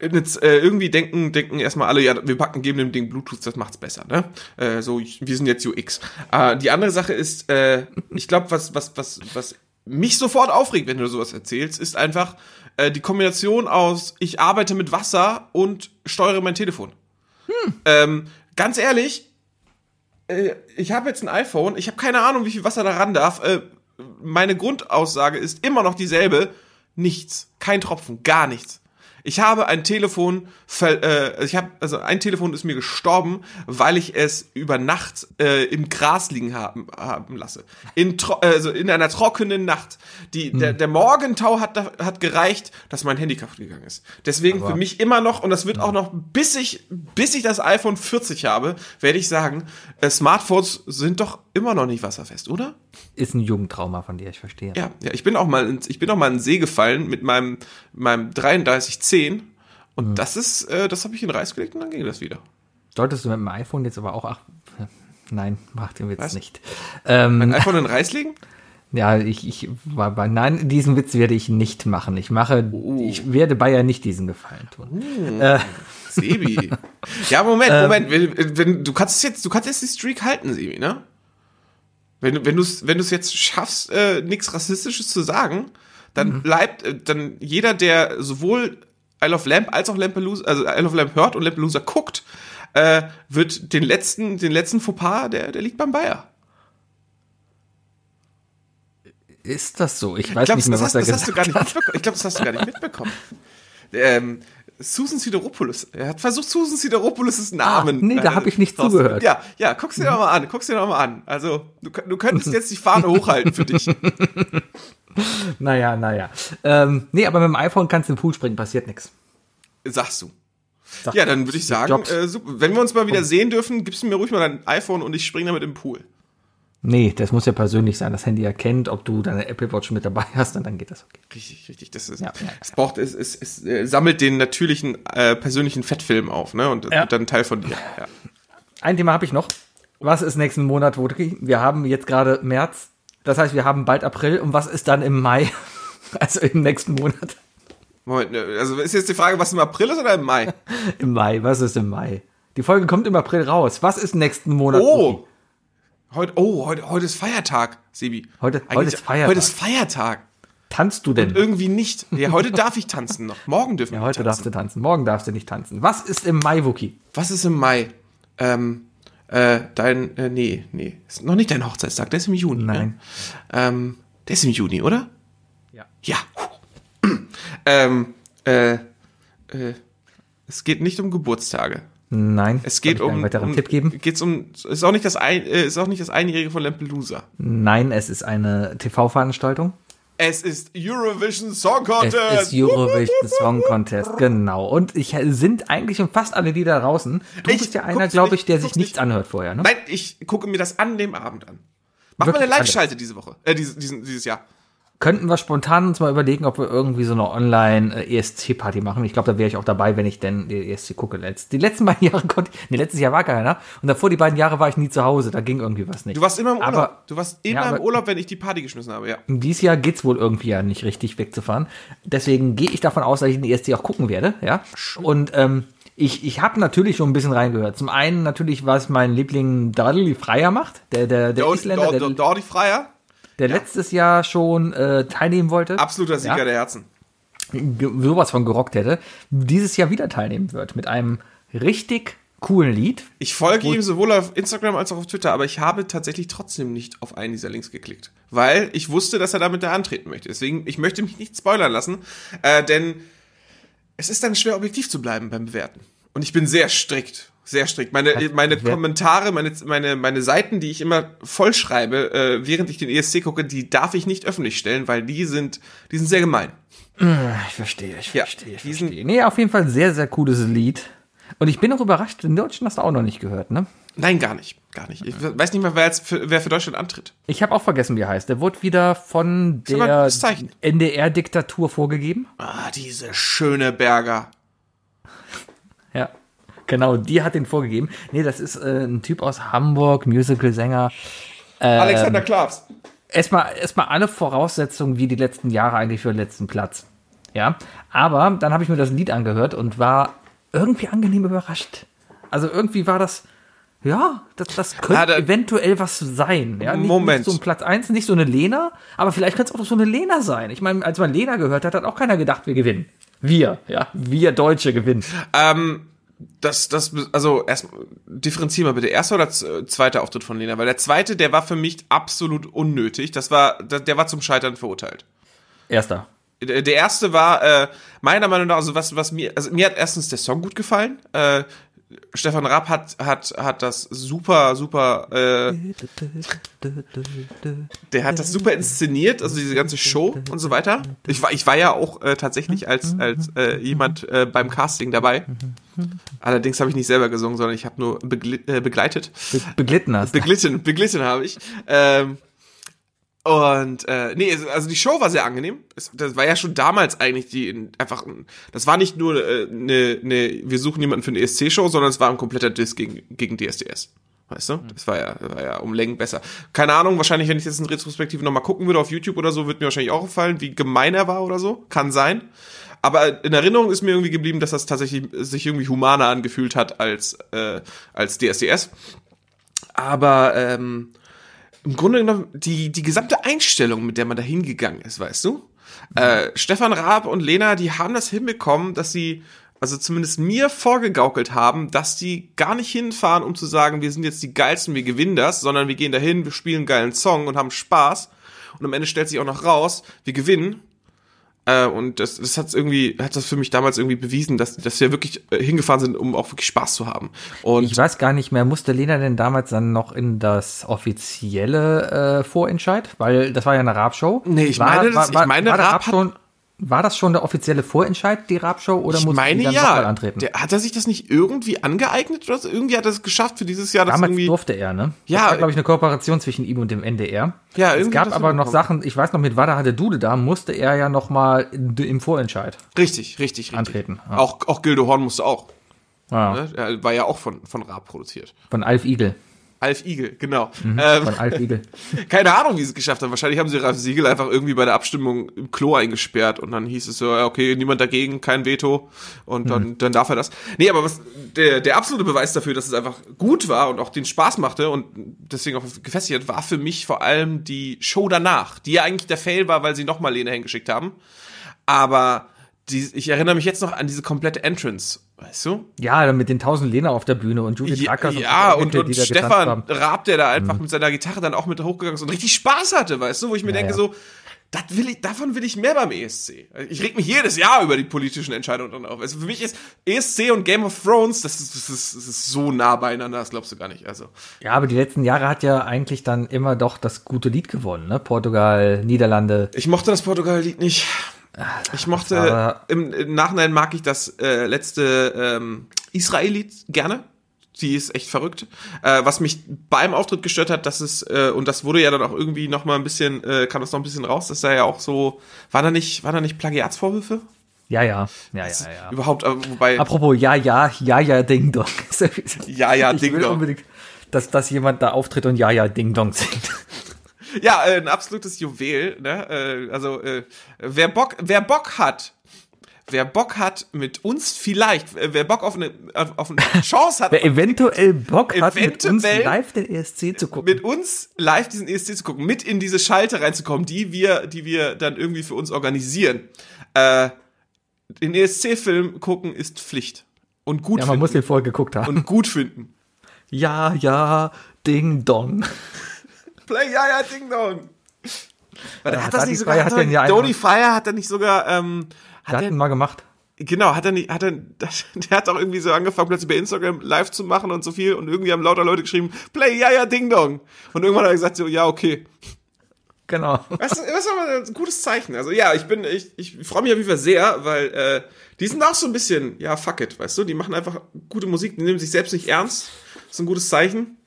Speaker 2: jetzt, äh, irgendwie denken, denken erstmal alle, ja, wir packen, geben dem Ding Bluetooth, das macht's besser, ne? Äh, so, wir sind jetzt UX. Äh, die andere Sache ist, äh, ich glaube, was, was, was, was mich sofort aufregt, wenn du sowas erzählst, ist einfach äh, die Kombination aus, ich arbeite mit Wasser und steuere mein Telefon. Ähm, ganz ehrlich, äh, ich habe jetzt ein iPhone, ich habe keine Ahnung, wie viel Wasser da ran darf. Äh, meine Grundaussage ist immer noch dieselbe. Nichts. Kein Tropfen, gar nichts. Ich habe ein Telefon, äh, ich habe also ein Telefon ist mir gestorben, weil ich es über Nacht äh, im Gras liegen haben, haben lasse. In äh, also in einer trockenen Nacht. Die der, der Morgentau hat hat gereicht, dass mein Handy kaputt gegangen ist. Deswegen für mich immer noch und das wird auch noch bis ich bis ich das iPhone 40 habe, werde ich sagen, äh, Smartphones sind doch immer noch nicht wasserfest, oder?
Speaker 3: Ist ein Jugendtrauma von dir, ich verstehe.
Speaker 2: Ja, ja, ich bin auch mal, ins, ich bin auch mal in den See gefallen mit meinem, meinem 3310 und das ist, äh, das habe ich in den Reis gelegt und dann ging das wieder.
Speaker 3: Solltest du mit dem iPhone jetzt aber auch. Ach, nein, mach den Witz
Speaker 2: Was?
Speaker 3: nicht. Ähm,
Speaker 2: Ein iPhone in den Reis legen?
Speaker 3: ja, ich, ich war bei. Nein, diesen Witz werde ich nicht machen. Ich mache.
Speaker 2: Oh.
Speaker 3: Ich werde Bayer nicht diesen Gefallen tun. Äh,
Speaker 2: Sebi. ja, Moment, Moment. Wenn, wenn, du kannst jetzt, du kannst jetzt die Streak halten, Sebi, ne? Wenn, du- wenn du es wenn du's jetzt schaffst, äh, nichts Rassistisches zu sagen, dann bleibt, äh, dann jeder, der sowohl Isle of Lamp als auch Lampelusa, also Isle of Lamp hört und Lampelusa guckt, äh, wird den letzten, den letzten Fauxpas, der, der liegt beim Bayer.
Speaker 3: ist das so? Ich
Speaker 2: Ich
Speaker 3: weiß
Speaker 2: glaube,
Speaker 3: nicht mehr,
Speaker 2: das,
Speaker 3: was
Speaker 2: hast,
Speaker 3: er
Speaker 2: das hast du
Speaker 3: gesagt
Speaker 2: gar nicht
Speaker 3: hat.
Speaker 2: mitbekommen. Ich glaube, das hast du gar nicht mitbekommen. Ähm, Susan Sideropoulos. Er hat versucht, Susan Sideropoulos' Namen.
Speaker 3: Ah, nee, da hab ich nicht zugehört.
Speaker 2: Ja, ja, guck's dir doch mal an. Guck's dir doch mal an. Also, du, du könntest jetzt die Fahne hochhalten für dich.
Speaker 3: Naja, naja. Ähm, nee, aber mit dem iPhone kannst du im Pool springen, passiert nichts.
Speaker 2: Sagst du.
Speaker 3: Sag-
Speaker 2: Ja, dann würde ich sagen, äh, super. wenn wir uns mal wieder sehen dürfen, gibst du mir ruhig mal dein iPhone und ich springe damit im Pool.
Speaker 3: Nee, das muss ja persönlich sein. Das Handy erkennt, ob du deine Apple Watch mit dabei hast und dann geht das okay.
Speaker 2: Richtig, richtig. Das ist,
Speaker 3: Ja, ja,
Speaker 2: es braucht, es, es, es äh, sammelt den natürlichen, äh, persönlichen Fettfilm auf, ne? Und das
Speaker 3: Ja.
Speaker 2: wird dann Teil von dir. Ja.
Speaker 3: Ein Thema habe ich noch. Was ist nächsten Monat, Wodki? Wir haben jetzt gerade März. Das heißt, wir haben bald April. Und was ist dann im Mai? Also im nächsten Monat.
Speaker 2: Moment, ne, also ist jetzt die Frage, was im April ist oder im Mai?
Speaker 3: Im Mai. Was ist im Mai? Die Folge kommt im April raus. Was ist nächsten Monat?
Speaker 2: Oh!
Speaker 3: Wookie?
Speaker 2: Heute, oh, heute, heute ist Feiertag, Sebi.
Speaker 3: Heute-
Speaker 2: Eigentlich-
Speaker 3: heute ist Feiertag.
Speaker 2: Heute ist Feiertag.
Speaker 3: Tanzt du denn?
Speaker 2: Irgendwie nicht. Ja, heute darf ich tanzen noch. Morgen dürfen
Speaker 3: Ja,
Speaker 2: wir
Speaker 3: heute
Speaker 2: tanzen.
Speaker 3: darfst du tanzen. Morgen darfst du nicht tanzen. Was ist im Mai, Wookie?
Speaker 2: Was ist im Mai? Ähm, äh, dein, äh, nee, nee. Ist noch nicht dein Hochzeitstag, der ist im Juni.
Speaker 3: Nein.
Speaker 2: Ne? Ähm, der ist im Juni, oder?
Speaker 3: Ja.
Speaker 2: Ja. ähm, äh, äh, es geht nicht um Geburtstage.
Speaker 3: Nein.
Speaker 2: Es geht um,
Speaker 3: einen weiteren
Speaker 2: um
Speaker 3: Tipp geben?
Speaker 2: Geht's um ist auch nicht das ein, äh, ist auch nicht das einjährige von Lampelusa.
Speaker 3: Nein, es ist eine TV-Veranstaltung.
Speaker 2: Es ist Eurovision Song
Speaker 3: Es
Speaker 2: Contest.
Speaker 3: ist Eurovision Song Contest, genau. Und ich sind eigentlich schon fast alle Lieder draußen. Du
Speaker 2: Ich
Speaker 3: bist ja einer, glaube ich, der sich nichts
Speaker 2: nicht.
Speaker 3: anhört vorher, ne?
Speaker 2: Nein, ich gucke mir das an dem Abend an. Mach mal
Speaker 3: Wirklich
Speaker 2: eine Live-Schalte diese Woche. Äh, dieses, diesen, dieses Jahr.
Speaker 3: Könnten wir spontan uns mal überlegen, ob wir irgendwie so eine Online-ESC-Party machen. Ich glaube, da wäre ich auch dabei, wenn ich denn die ESC gucke. Letzt- Die letzten beiden Jahre konnte ich, nee, letztes Jahr war keiner. Und davor die beiden Jahre war ich nie zu Hause. Da ging irgendwie was nicht.
Speaker 2: Du warst immer im Urlaub.
Speaker 3: Aber-
Speaker 2: du warst immer
Speaker 3: Ja,
Speaker 2: im Urlaub, wenn ich die Party geschmissen habe, ja.
Speaker 3: Dieses Jahr geht's wohl irgendwie ja nicht richtig wegzufahren. Deswegen gehe ich davon aus, dass ich den ESC auch gucken werde, ja. Und ähm, ich, ich habe natürlich schon ein bisschen reingehört. Zum einen natürlich, was mein Liebling Dudley Freier macht, der, der, der Isländer, der,
Speaker 2: Dordi Freier,
Speaker 3: der letztes Jahr schon äh, teilnehmen wollte.
Speaker 2: absoluter Sieger
Speaker 3: Ja.
Speaker 2: der Herzen.
Speaker 3: ge- sowas von gerockt hätte, dieses Jahr wieder teilnehmen wird mit einem richtig coolen Lied.
Speaker 2: Ich folge ihm sowohl auf Instagram als auch auf Twitter, aber ich habe tatsächlich trotzdem nicht auf einen dieser Links geklickt, weil ich wusste, dass er damit da antreten möchte. Deswegen, ich möchte mich nicht spoilern lassen, äh, denn es ist dann schwer, objektiv zu bleiben beim Bewerten. Und ich bin sehr strikt, sehr strikt. Meine, meine Kommentare, meine, meine, meine Seiten, die ich immer vollschreibe, äh, während ich den ESC gucke, die darf ich nicht öffentlich stellen, weil die sind, die sind sehr gemein.
Speaker 3: Ich verstehe, ich
Speaker 2: Ja,
Speaker 3: verstehe, ich verstehe. Nee, auf jeden Fall sehr, sehr cooles Lied. Und ich bin auch überrascht, den Deutschen hast du auch noch nicht gehört, ne?
Speaker 2: Nein, gar nicht, gar nicht. Ich weiß nicht mal, wer, jetzt für, wer für Deutschland antritt.
Speaker 3: Ich habe auch vergessen, wie er heißt. Der wurde wieder von der. NDR-Diktatur vorgegeben.
Speaker 2: Ah, diese schöne Berger.
Speaker 3: Ja, genau, die hat den vorgegeben. Nee, das ist äh, ein Typ aus Hamburg, Musical-Sänger. Ähm.
Speaker 2: Alexander Klavs.
Speaker 3: erstmal erstmal alle Voraussetzungen wie die letzten Jahre eigentlich für den letzten Platz. Ja, aber dann habe ich mir das Lied angehört und war irgendwie angenehm überrascht. Also irgendwie war das ja, das, das könnte
Speaker 2: Ah, da-
Speaker 3: eventuell was sein. Ja, nicht,
Speaker 2: Moment.
Speaker 3: Nicht so ein Platz 1, nicht so eine Lena, aber vielleicht könnte es auch so eine Lena sein. Ich meine, als man Lena gehört hat, hat auch keiner gedacht, wir gewinnen. Wir, ja, wir Deutsche gewinnen.
Speaker 2: Ähm, das, das, also erst differenzier mal bitte. Erster oder zweiter Auftritt von Lena? Weil der zweite, der war für mich absolut unnötig. Das war, der war zum Scheitern verurteilt.
Speaker 3: Erster.
Speaker 2: Der der erste war äh, meiner Meinung nach, also was, was mir, also mir hat erstens der Song gut gefallen. Äh, Stefan Raab hat, hat, hat das super, super, äh, der hat das super inszeniert, also diese ganze Show und so weiter. Ich war, ich war ja auch äh, tatsächlich als, als äh, jemand äh, beim Casting dabei. Allerdings habe ich nicht selber gesungen, sondern ich habe nur äh, begleitet.
Speaker 3: Be beglitten hast.
Speaker 2: Beglitten, beglitten habe ich. Ähm, und äh, nee, also die Show war sehr angenehm. Es, das war ja schon damals eigentlich die in- einfach ein- das war nicht nur eine äh, ne, ne, wir suchen jemanden für eine ESC-Show, sondern es war ein kompletter Diss gegen gegen DSDS. Weißt du? Das war ja, war ja um Längen besser. Keine Ahnung, wahrscheinlich, wenn ich jetzt in Retrospektive nochmal gucken würde auf YouTube oder so, wird mir wahrscheinlich auch auffallen, wie gemein er war oder so. Kann sein. Aber in Erinnerung ist mir irgendwie geblieben, dass das tatsächlich sich irgendwie humaner angefühlt hat als, äh, als DSDS. Aber ähm, im Grunde genommen die, die gesamte Einstellung, mit der man da hingegangen ist, weißt du? Äh, Stefan Raab und Lena, die haben das hinbekommen, dass sie, also zumindest mir vorgegaukelt haben, dass die gar nicht hinfahren, um zu sagen, wir sind jetzt die geilsten, wir gewinnen das, sondern wir gehen dahin, wir spielen einen geilen Song und haben Spaß. Und am Ende stellt sich auch noch raus, wir gewinnen. Äh, und das, das hat irgendwie, hat das für mich damals irgendwie bewiesen, dass, dass wir wirklich äh, hingefahren sind, um auch wirklich Spaß zu haben. Und
Speaker 3: Ich weiß gar nicht mehr, musste Lena denn damals dann noch in das offizielle äh, Vorentscheid? Weil das war ja eine Raab-Show.
Speaker 2: Nee, ich
Speaker 3: war,
Speaker 2: meine, das-
Speaker 3: war,
Speaker 2: ich meine,
Speaker 3: war,
Speaker 2: Raab
Speaker 3: Raab schon, war das schon der offizielle Vorentscheid, die Raab-Show, oder
Speaker 2: ich
Speaker 3: musste
Speaker 2: meine
Speaker 3: dann nochmal
Speaker 2: ja,
Speaker 3: antreten?
Speaker 2: der, hat er sich das nicht irgendwie angeeignet oder so? Irgendwie hat er es geschafft für dieses Jahr, das
Speaker 3: Damals
Speaker 2: irgendwie.
Speaker 3: durfte er, ne?
Speaker 2: Ja,
Speaker 3: Das war, glaube ich, eine Kooperation zwischen ihm und dem NDR.
Speaker 2: Ja,
Speaker 3: es
Speaker 2: irgendwie
Speaker 3: gab
Speaker 2: das
Speaker 3: aber noch. Sachen, ich weiß noch, mit Wada hatte Dude da, musste er ja noch mal in- im Vorentscheid
Speaker 2: Richtig, richtig, richtig.
Speaker 3: antreten. Ja.
Speaker 2: Auch, auch Gildo Horn musste auch.
Speaker 3: Ja.
Speaker 2: Ne? Er war ja auch von, von Raab produziert.
Speaker 3: Von Alf Igel.
Speaker 2: Alf Igel, genau.
Speaker 3: Mhm.
Speaker 2: Ähm,
Speaker 3: Von Alf Igel.
Speaker 2: keine Ahnung, wie sie es geschafft haben. Wahrscheinlich haben sie Ralf Siegel einfach irgendwie bei der Abstimmung im Klo eingesperrt und dann hieß es so, ja, okay, niemand dagegen, kein Veto und dann, dann darf er das. Nee, aber was der, der absolute Beweis dafür, dass es einfach gut war und auch den Spaß machte und deswegen auch gefestigt hat, war für mich vor allem die Show danach, die ja eigentlich der Fail war, weil sie nochmal Lene hingeschickt haben. Aber die, ich erinnere mich jetzt noch an diese komplette Entrance, weißt du?
Speaker 3: Ja, mit den tausend Lena auf der Bühne und Judith
Speaker 2: Ja,
Speaker 3: Ackers
Speaker 2: ja
Speaker 3: und,
Speaker 2: und, und Stefan. Raab, der da einfach mit seiner Gitarre dann auch mit hochgegangen ist und richtig Spaß hatte, weißt du, wo ich mir denke
Speaker 3: ja.
Speaker 2: so, das will ich, davon will ich mehr beim ESC. Ich reg mich jedes Jahr über die politischen Entscheidungen dann auf. Also für mich ist ESC und Game of Thrones, das ist, das ist, das ist so nah beieinander, das glaubst du gar nicht. Also
Speaker 3: Ja, aber die letzten Jahre hat ja eigentlich dann immer doch das gute Lied gewonnen, ne? Portugal, Niederlande.
Speaker 2: ich mochte das Portugal-Lied nicht. Ich mochte,
Speaker 3: war-
Speaker 2: im, im Nachhinein mag ich das äh, letzte ähm, Israel-Lied gerne. Die ist echt verrückt. Äh, was mich beim Auftritt gestört hat, dass es, äh, und das wurde ja dann auch irgendwie noch mal ein bisschen, äh, kam das noch ein bisschen raus, dass da ja auch so, war da nicht, war da nicht Plagiatsvorwürfe?
Speaker 3: Ja, ja, ja, ja, ja.
Speaker 2: Überhaupt, äh, wobei,
Speaker 3: Apropos, ja, ja, ja, ja, Ding Dong.
Speaker 2: Ja, ja,
Speaker 3: ich
Speaker 2: Ding
Speaker 3: will
Speaker 2: Dong.
Speaker 3: unbedingt, dass, dass jemand da auftritt und ja, ja, Ding Dong singt.
Speaker 2: Ja, äh, ein absolutes Juwel, ne? Äh, also, äh, wer Bock, wer Bock hat, wer Bock hat mit uns vielleicht, äh, wer Bock auf eine, auf, eine Chance hat,
Speaker 3: Wer eventuell Bock hat, mit uns
Speaker 2: Eventuell
Speaker 3: live den ESC zu gucken.
Speaker 2: mit uns live diesen ESC zu gucken, mit in diese Schalte reinzukommen, die wir, die wir dann irgendwie für uns organisieren. Äh, den ESC-Film gucken ist Pflicht. Und gut
Speaker 3: ja, man
Speaker 2: finden.
Speaker 3: muss den vorher geguckt haben.
Speaker 2: und gut finden.
Speaker 3: ja, ja, Ding Dong.
Speaker 2: Play, ja, ja, Ding Dong. Warte, hat das nicht sogar, hat
Speaker 3: hat
Speaker 2: er, Fire hat er nicht sogar, ähm, hat
Speaker 3: hat
Speaker 2: er,
Speaker 3: ihn mal gemacht.
Speaker 2: genau, hat er nicht, hat er, der hat auch irgendwie so angefangen, plötzlich bei Instagram live zu machen und so viel und irgendwie haben lauter Leute geschrieben, Play, ja, ja, Ding Dong. Und irgendwann hat er gesagt so, ja, okay.
Speaker 3: Genau.
Speaker 2: Das ist, das ist aber ein gutes Zeichen. Also ja, ich bin, ich, ich freue mich auf jeden Fall sehr, weil äh, die sind auch so ein bisschen, ja, fuck it, weißt du, die machen einfach gute Musik, die nehmen sich selbst nicht ernst. Das ist ein gutes Zeichen.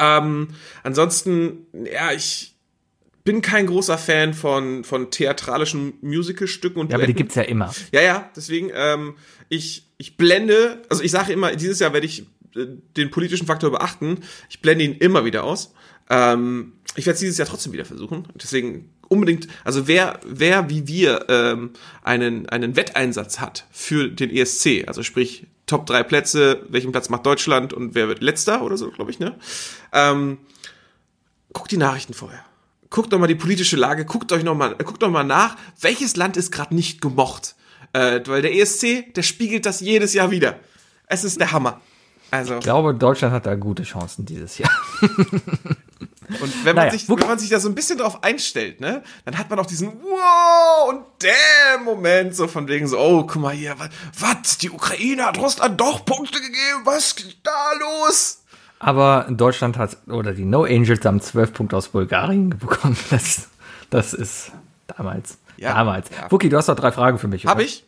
Speaker 2: Ähm, ansonsten, ja, ich bin kein großer Fan von, von theatralischen Musicalstücken und
Speaker 3: Ja, aber die gibt's ja immer.
Speaker 2: Ja, ja, deswegen, ähm, ich, ich blende, also ich sage immer, dieses Jahr werde ich äh, den politischen Faktor beachten. Ich blende ihn immer wieder aus. Ähm, ich werde es dieses Jahr trotzdem wieder versuchen. Deswegen unbedingt, also wer, wer wie wir ähm, einen, einen Wetteinsatz hat für den ESC, also sprich Top drei Plätze, welchen Platz macht Deutschland und wer wird letzter oder so, glaube ich, ne? Ähm, guckt die Nachrichten vorher. Guckt doch mal die politische Lage, guckt euch noch mal, äh, guckt doch mal nach, welches Land ist gerade nicht gemocht. Äh, weil der ESC, der spiegelt das jedes Jahr wieder. Es ist der Hammer. Also,
Speaker 3: Ich glaube, Deutschland hat da gute Chancen dieses Jahr.
Speaker 2: Und wenn man,
Speaker 3: Naja,
Speaker 2: sich, wenn man sich da so ein bisschen drauf einstellt, ne, dann hat man auch diesen Wow und damn Moment, so von wegen so, oh, guck mal hier, was, die Ukraine hat Russland doch Punkte gegeben, was ist da los?
Speaker 3: Aber Deutschland hat, oder die No Angels haben 12 Punkte aus Bulgarien bekommen. Das, das ist damals.
Speaker 2: Ja,
Speaker 3: damals.
Speaker 2: ja.
Speaker 3: Wookie, du hast doch drei Fragen für mich.
Speaker 2: Hab
Speaker 3: oder?
Speaker 2: ich?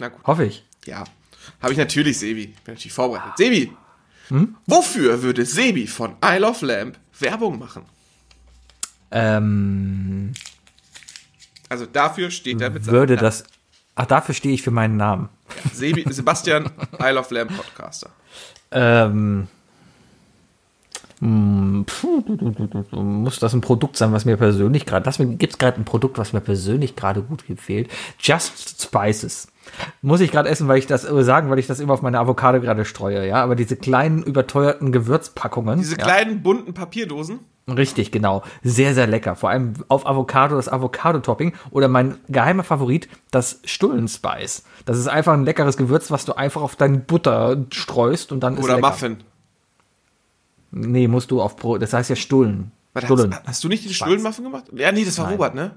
Speaker 2: Na gut,
Speaker 3: Hoffe ich.
Speaker 2: ja. Habe ich natürlich, Sebi. Bin natürlich vorbereitet. Sebi, wofür würde Sebi von I Love Lamp Werbung machen?
Speaker 3: Ähm,
Speaker 2: Also dafür steht er mit seinem
Speaker 3: würde
Speaker 2: Namen.
Speaker 3: das. Ach, dafür stehe ich für meinen Namen.
Speaker 2: Sebi, Sebastian, I Love Lamp Podcaster.
Speaker 3: Ähm, hm, puh, muss das ein Produkt sein, was mir persönlich gerade. Gibt es gerade ein Produkt, was mir persönlich gerade gut gefällt? Just Spices. Muss ich gerade essen, weil ich das äh, sagen, weil ich das immer auf meine Avocado gerade streue, ja. Aber diese kleinen überteuerten Gewürzpackungen.
Speaker 2: Diese
Speaker 3: ja,
Speaker 2: kleinen bunten Papierdosen.
Speaker 3: Richtig, genau. Sehr, sehr lecker. Vor allem auf Avocado, das Avocado-Topping. Oder mein geheimer Favorit, das Stullen-Spice. Das ist einfach ein leckeres Gewürz, was du einfach auf deine Butter streust und dann ist
Speaker 2: Oder. Muffin.
Speaker 3: Nee, musst du auf Brot. Das heißt ja Stullen. Stullen.
Speaker 2: hast, hast du nicht den Stullenmuffin gemacht? Ja, nee, das war
Speaker 3: Nein.
Speaker 2: Robert, ne?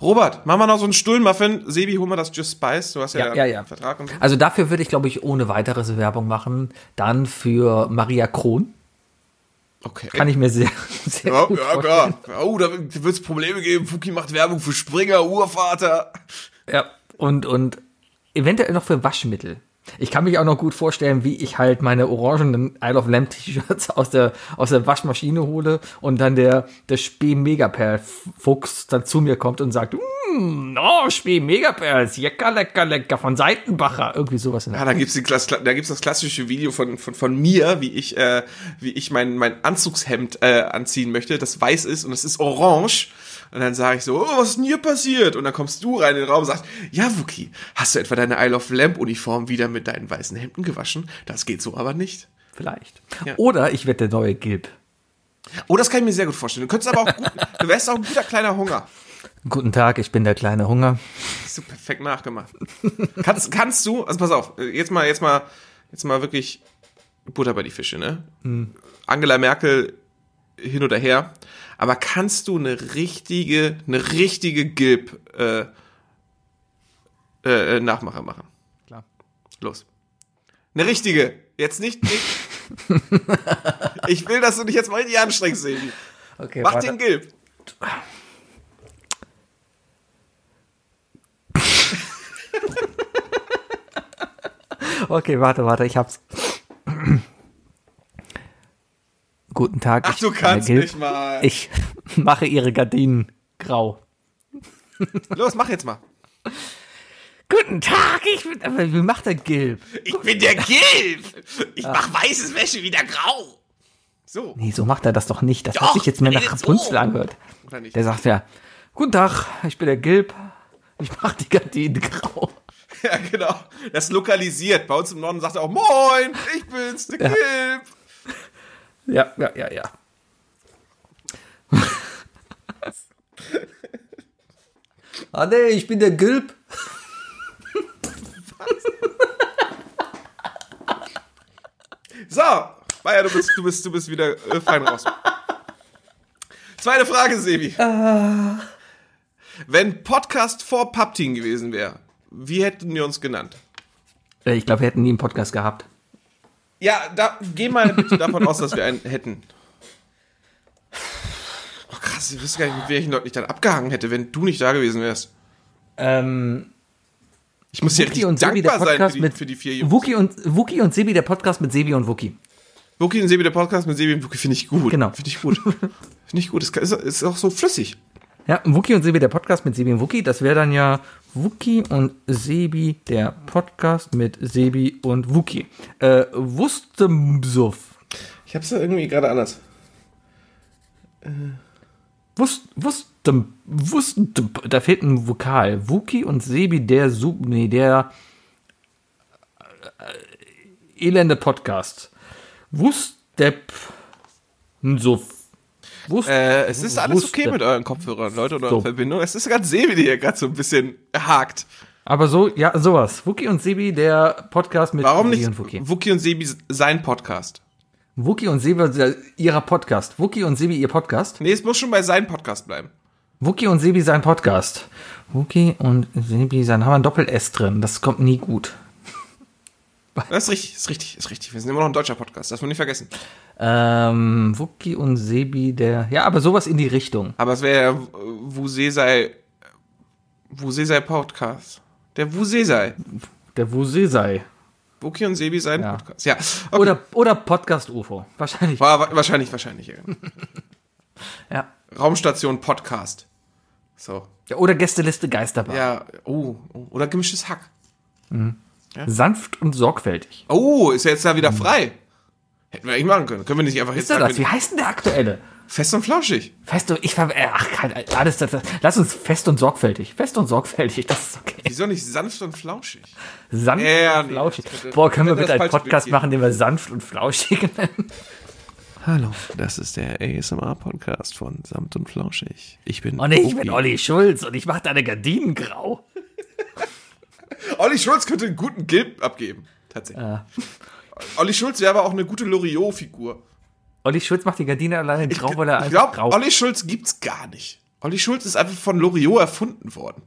Speaker 2: Robert, mach mal noch so einen Stullenmuffin. Sebi, hol mal das Just Spice. Du hast ja,
Speaker 3: Ja, ja, ja.
Speaker 2: einen Vertrag und so.
Speaker 3: Also dafür würde ich, glaube ich, ohne weiteres Werbung machen. Dann für Maria Kron.
Speaker 2: Okay.
Speaker 3: Kann ich mir sehr, sehr
Speaker 2: ja,
Speaker 3: gut
Speaker 2: ja,
Speaker 3: vorstellen.
Speaker 2: klar. Oh, da wird es Probleme geben. Fuki macht Werbung für Springer, Urvater.
Speaker 3: Ja, und, und eventuell noch für Waschmittel. Ich kann mich auch noch gut vorstellen, wie ich halt meine orangenen Isle of Lamp T-Shirts aus der, aus der Waschmaschine hole und dann der, der Spee Megaperl Fuchs dann zu mir kommt und sagt, mm, oh, Spee Megaperls, lecker, lecker, lecker, von Seitenbacher. Irgendwie sowas in der
Speaker 2: Ja, da gibt's die da gibt's das klassische Video von, von, von mir, wie ich, äh, wie ich mein, mein Anzugshemd äh, anziehen möchte, das weiß ist und es ist orange. Und dann sage ich so, oh, was ist denn hier passiert? Und dann kommst du rein in den Raum und sagst, ja, Wookie, hast du etwa deine Isle of Lamp Uniform wieder mit deinen weißen Hemden gewaschen? Das geht so aber nicht.
Speaker 3: Vielleicht.
Speaker 2: Ja.
Speaker 3: Oder ich werde der neue Gilb.
Speaker 2: Oh, das kann ich mir sehr gut vorstellen. Du könntest aber auch gut, du wärst auch ein guter kleiner Hunger.
Speaker 3: Guten Tag, ich bin der kleine Hunger.
Speaker 2: Hast du perfekt nachgemacht. kannst, kannst du, also pass auf, jetzt mal, jetzt mal, jetzt mal wirklich Butter bei die Fische, ne? Angela Merkel hin oder her. Aber kannst du eine richtige, eine richtige Gilb äh, äh, Nachmacher machen?
Speaker 3: Klar.
Speaker 2: Los. Eine richtige. Jetzt nicht. nicht. ich will, dass du dich jetzt mal richtig anstrengst, Sebi.
Speaker 3: Okay,
Speaker 2: Mach
Speaker 3: warte.
Speaker 2: den Gilb.
Speaker 3: Okay, warte, warte, ich hab's. Guten Tag.
Speaker 2: Ach,
Speaker 3: ich
Speaker 2: du kannst
Speaker 3: der Gilb.
Speaker 2: nicht mal.
Speaker 3: Ich mache ihre Gardinen grau.
Speaker 2: Los, mach jetzt mal.
Speaker 3: Guten Tag, ich bin. Aber wie macht der Gilb?
Speaker 2: Ich bin der Gilb. Ich mach weißes Wäsche wieder grau. So.
Speaker 3: Nee, so macht er das doch nicht. Das
Speaker 2: Doch,
Speaker 3: hat sich jetzt mehr nach
Speaker 2: redet so.
Speaker 3: Rapunzel angehört. Der sagt ja, guten Tag, ich bin der Gilb. Ich mache die Gardinen grau.
Speaker 2: Ja, genau. Das lokalisiert. Bei uns im Norden sagt er auch, moin, ich bin's, der Gilb.
Speaker 3: Ja, ja, ja, ja. ah nee, ich bin der Gilb.
Speaker 2: So, Bayer, du bist, du bist, du bist wieder äh, fein raus. Zweite Frage, Sebi. Wenn Podcast vor Pubteam gewesen wäre, wie hätten wir uns genannt?
Speaker 3: Äh, Ich glaube, wir hätten nie einen Podcast gehabt.
Speaker 2: Ja, da, geh mal bitte davon aus, dass wir einen hätten. Oh, krass, ich wüsste gar nicht, mit welchen Leuten ich dann abgehangen hätte, wenn du nicht da gewesen wärst.
Speaker 3: Ähm,
Speaker 2: Ich muss
Speaker 3: Wookie
Speaker 2: richtig
Speaker 3: und Sebi, der
Speaker 2: dankbar sein für die,
Speaker 3: mit
Speaker 2: für die vier Jungs.
Speaker 3: Wookie und, Wookie und Sebi, der Podcast mit Sebi und Wookie.
Speaker 2: Wookie und Sebi, der Podcast mit Sebi und Wookie finde ich gut.
Speaker 3: Genau.
Speaker 2: Finde ich gut. Finde ich gut. Ist, ist, ist auch so flüssig.
Speaker 3: Ja, Wookie und Sebi, der Podcast mit Sebi und Wookie. Das wäre dann ja Wookie und Sebi, der Podcast mit Sebi und Wookie. Äh, Wustemsuff.
Speaker 2: Ich hab's ja irgendwie gerade anders.
Speaker 3: Wust, wustem, wustem, da fehlt ein Vokal. Wookie und Sebi, der Sub, nee, der äh, elende Podcast. Wustep, Suff. Wust,
Speaker 2: Äh, es ist alles okay mit euren Kopfhörern, Leute, und eurer
Speaker 3: So.
Speaker 2: Verbindung. Es ist ganz Sebi, die hier gerade so ein bisschen hakt.
Speaker 3: Aber so, ja, sowas. Wookie und Sebi, der Podcast mit
Speaker 2: Warum
Speaker 3: Sebi
Speaker 2: nicht
Speaker 3: und Wookie.
Speaker 2: Wookie und Sebi sein Podcast?
Speaker 3: Wookie und Sebi, äh, ihrer Podcast. Wookie und Sebi, ihr Podcast.
Speaker 2: Nee, es muss schon bei seinem Podcast bleiben.
Speaker 3: Wookie und Sebi, sein Podcast. Wookie und Sebi, sein, haben wir ein Doppel-S drin. Das kommt nie gut.
Speaker 2: Das ist richtig, ist richtig, ist richtig. Wir sind immer noch ein deutscher Podcast, das muss man nicht vergessen.
Speaker 3: Ähm, Wookie und Sebi, der, ja, aber sowas in die Richtung.
Speaker 2: Aber es wäre ja Wusesei, Wusesei Podcast. Der Wusesei.
Speaker 3: Der Wusesei.
Speaker 2: Wookie und Sebi sein
Speaker 3: Ja.
Speaker 2: Podcast. Ja. Okay.
Speaker 3: Oder, oder Podcast UFO. Wahrscheinlich.
Speaker 2: War, wa- wahrscheinlich, wahrscheinlich. Ja.
Speaker 3: Ja.
Speaker 2: Raumstation Podcast. So.
Speaker 3: Ja, Oder Gästeliste Geisterbahn.
Speaker 2: Ja, oh, oh. oder gemischtes Hack.
Speaker 3: Sanft und sorgfältig.
Speaker 2: Oh, ist ja jetzt da wieder frei. Hätten wir eigentlich machen können. Können wir nicht einfach
Speaker 3: Ist
Speaker 2: jetzt
Speaker 3: das? Wie heißt denn der aktuelle?
Speaker 2: fest und flauschig.
Speaker 3: Fest und, ich ver, äh, ach, kein, alles, das, das, lass uns fest und sorgfältig. Fest und sorgfältig, das ist okay.
Speaker 2: Wieso nicht sanft und flauschig?
Speaker 3: Sanft
Speaker 2: Ja,
Speaker 3: und
Speaker 2: nee,
Speaker 3: flauschig.
Speaker 2: könnte-
Speaker 3: Boah, können wir bitte einen Podcast
Speaker 2: Bild
Speaker 3: machen, den wir sanft und flauschig nennen?
Speaker 2: Hallo, das ist der ASMR-Podcast von Samt und Flauschig. Ich bin
Speaker 3: Und ich bin Olli Schulz und ich mache deine Gardinen grau.
Speaker 2: Olli Schulz könnte einen guten Gilb abgeben. Tatsächlich. Olli Schulz wäre aber auch eine gute Loriot-Figur.
Speaker 3: Olli Schulz macht die Gardine alleine grau, weil er
Speaker 2: Ich
Speaker 3: einfach
Speaker 2: glaube, Olli Schulz gibt's gar nicht. Olli Schulz ist einfach von Loriot erfunden worden.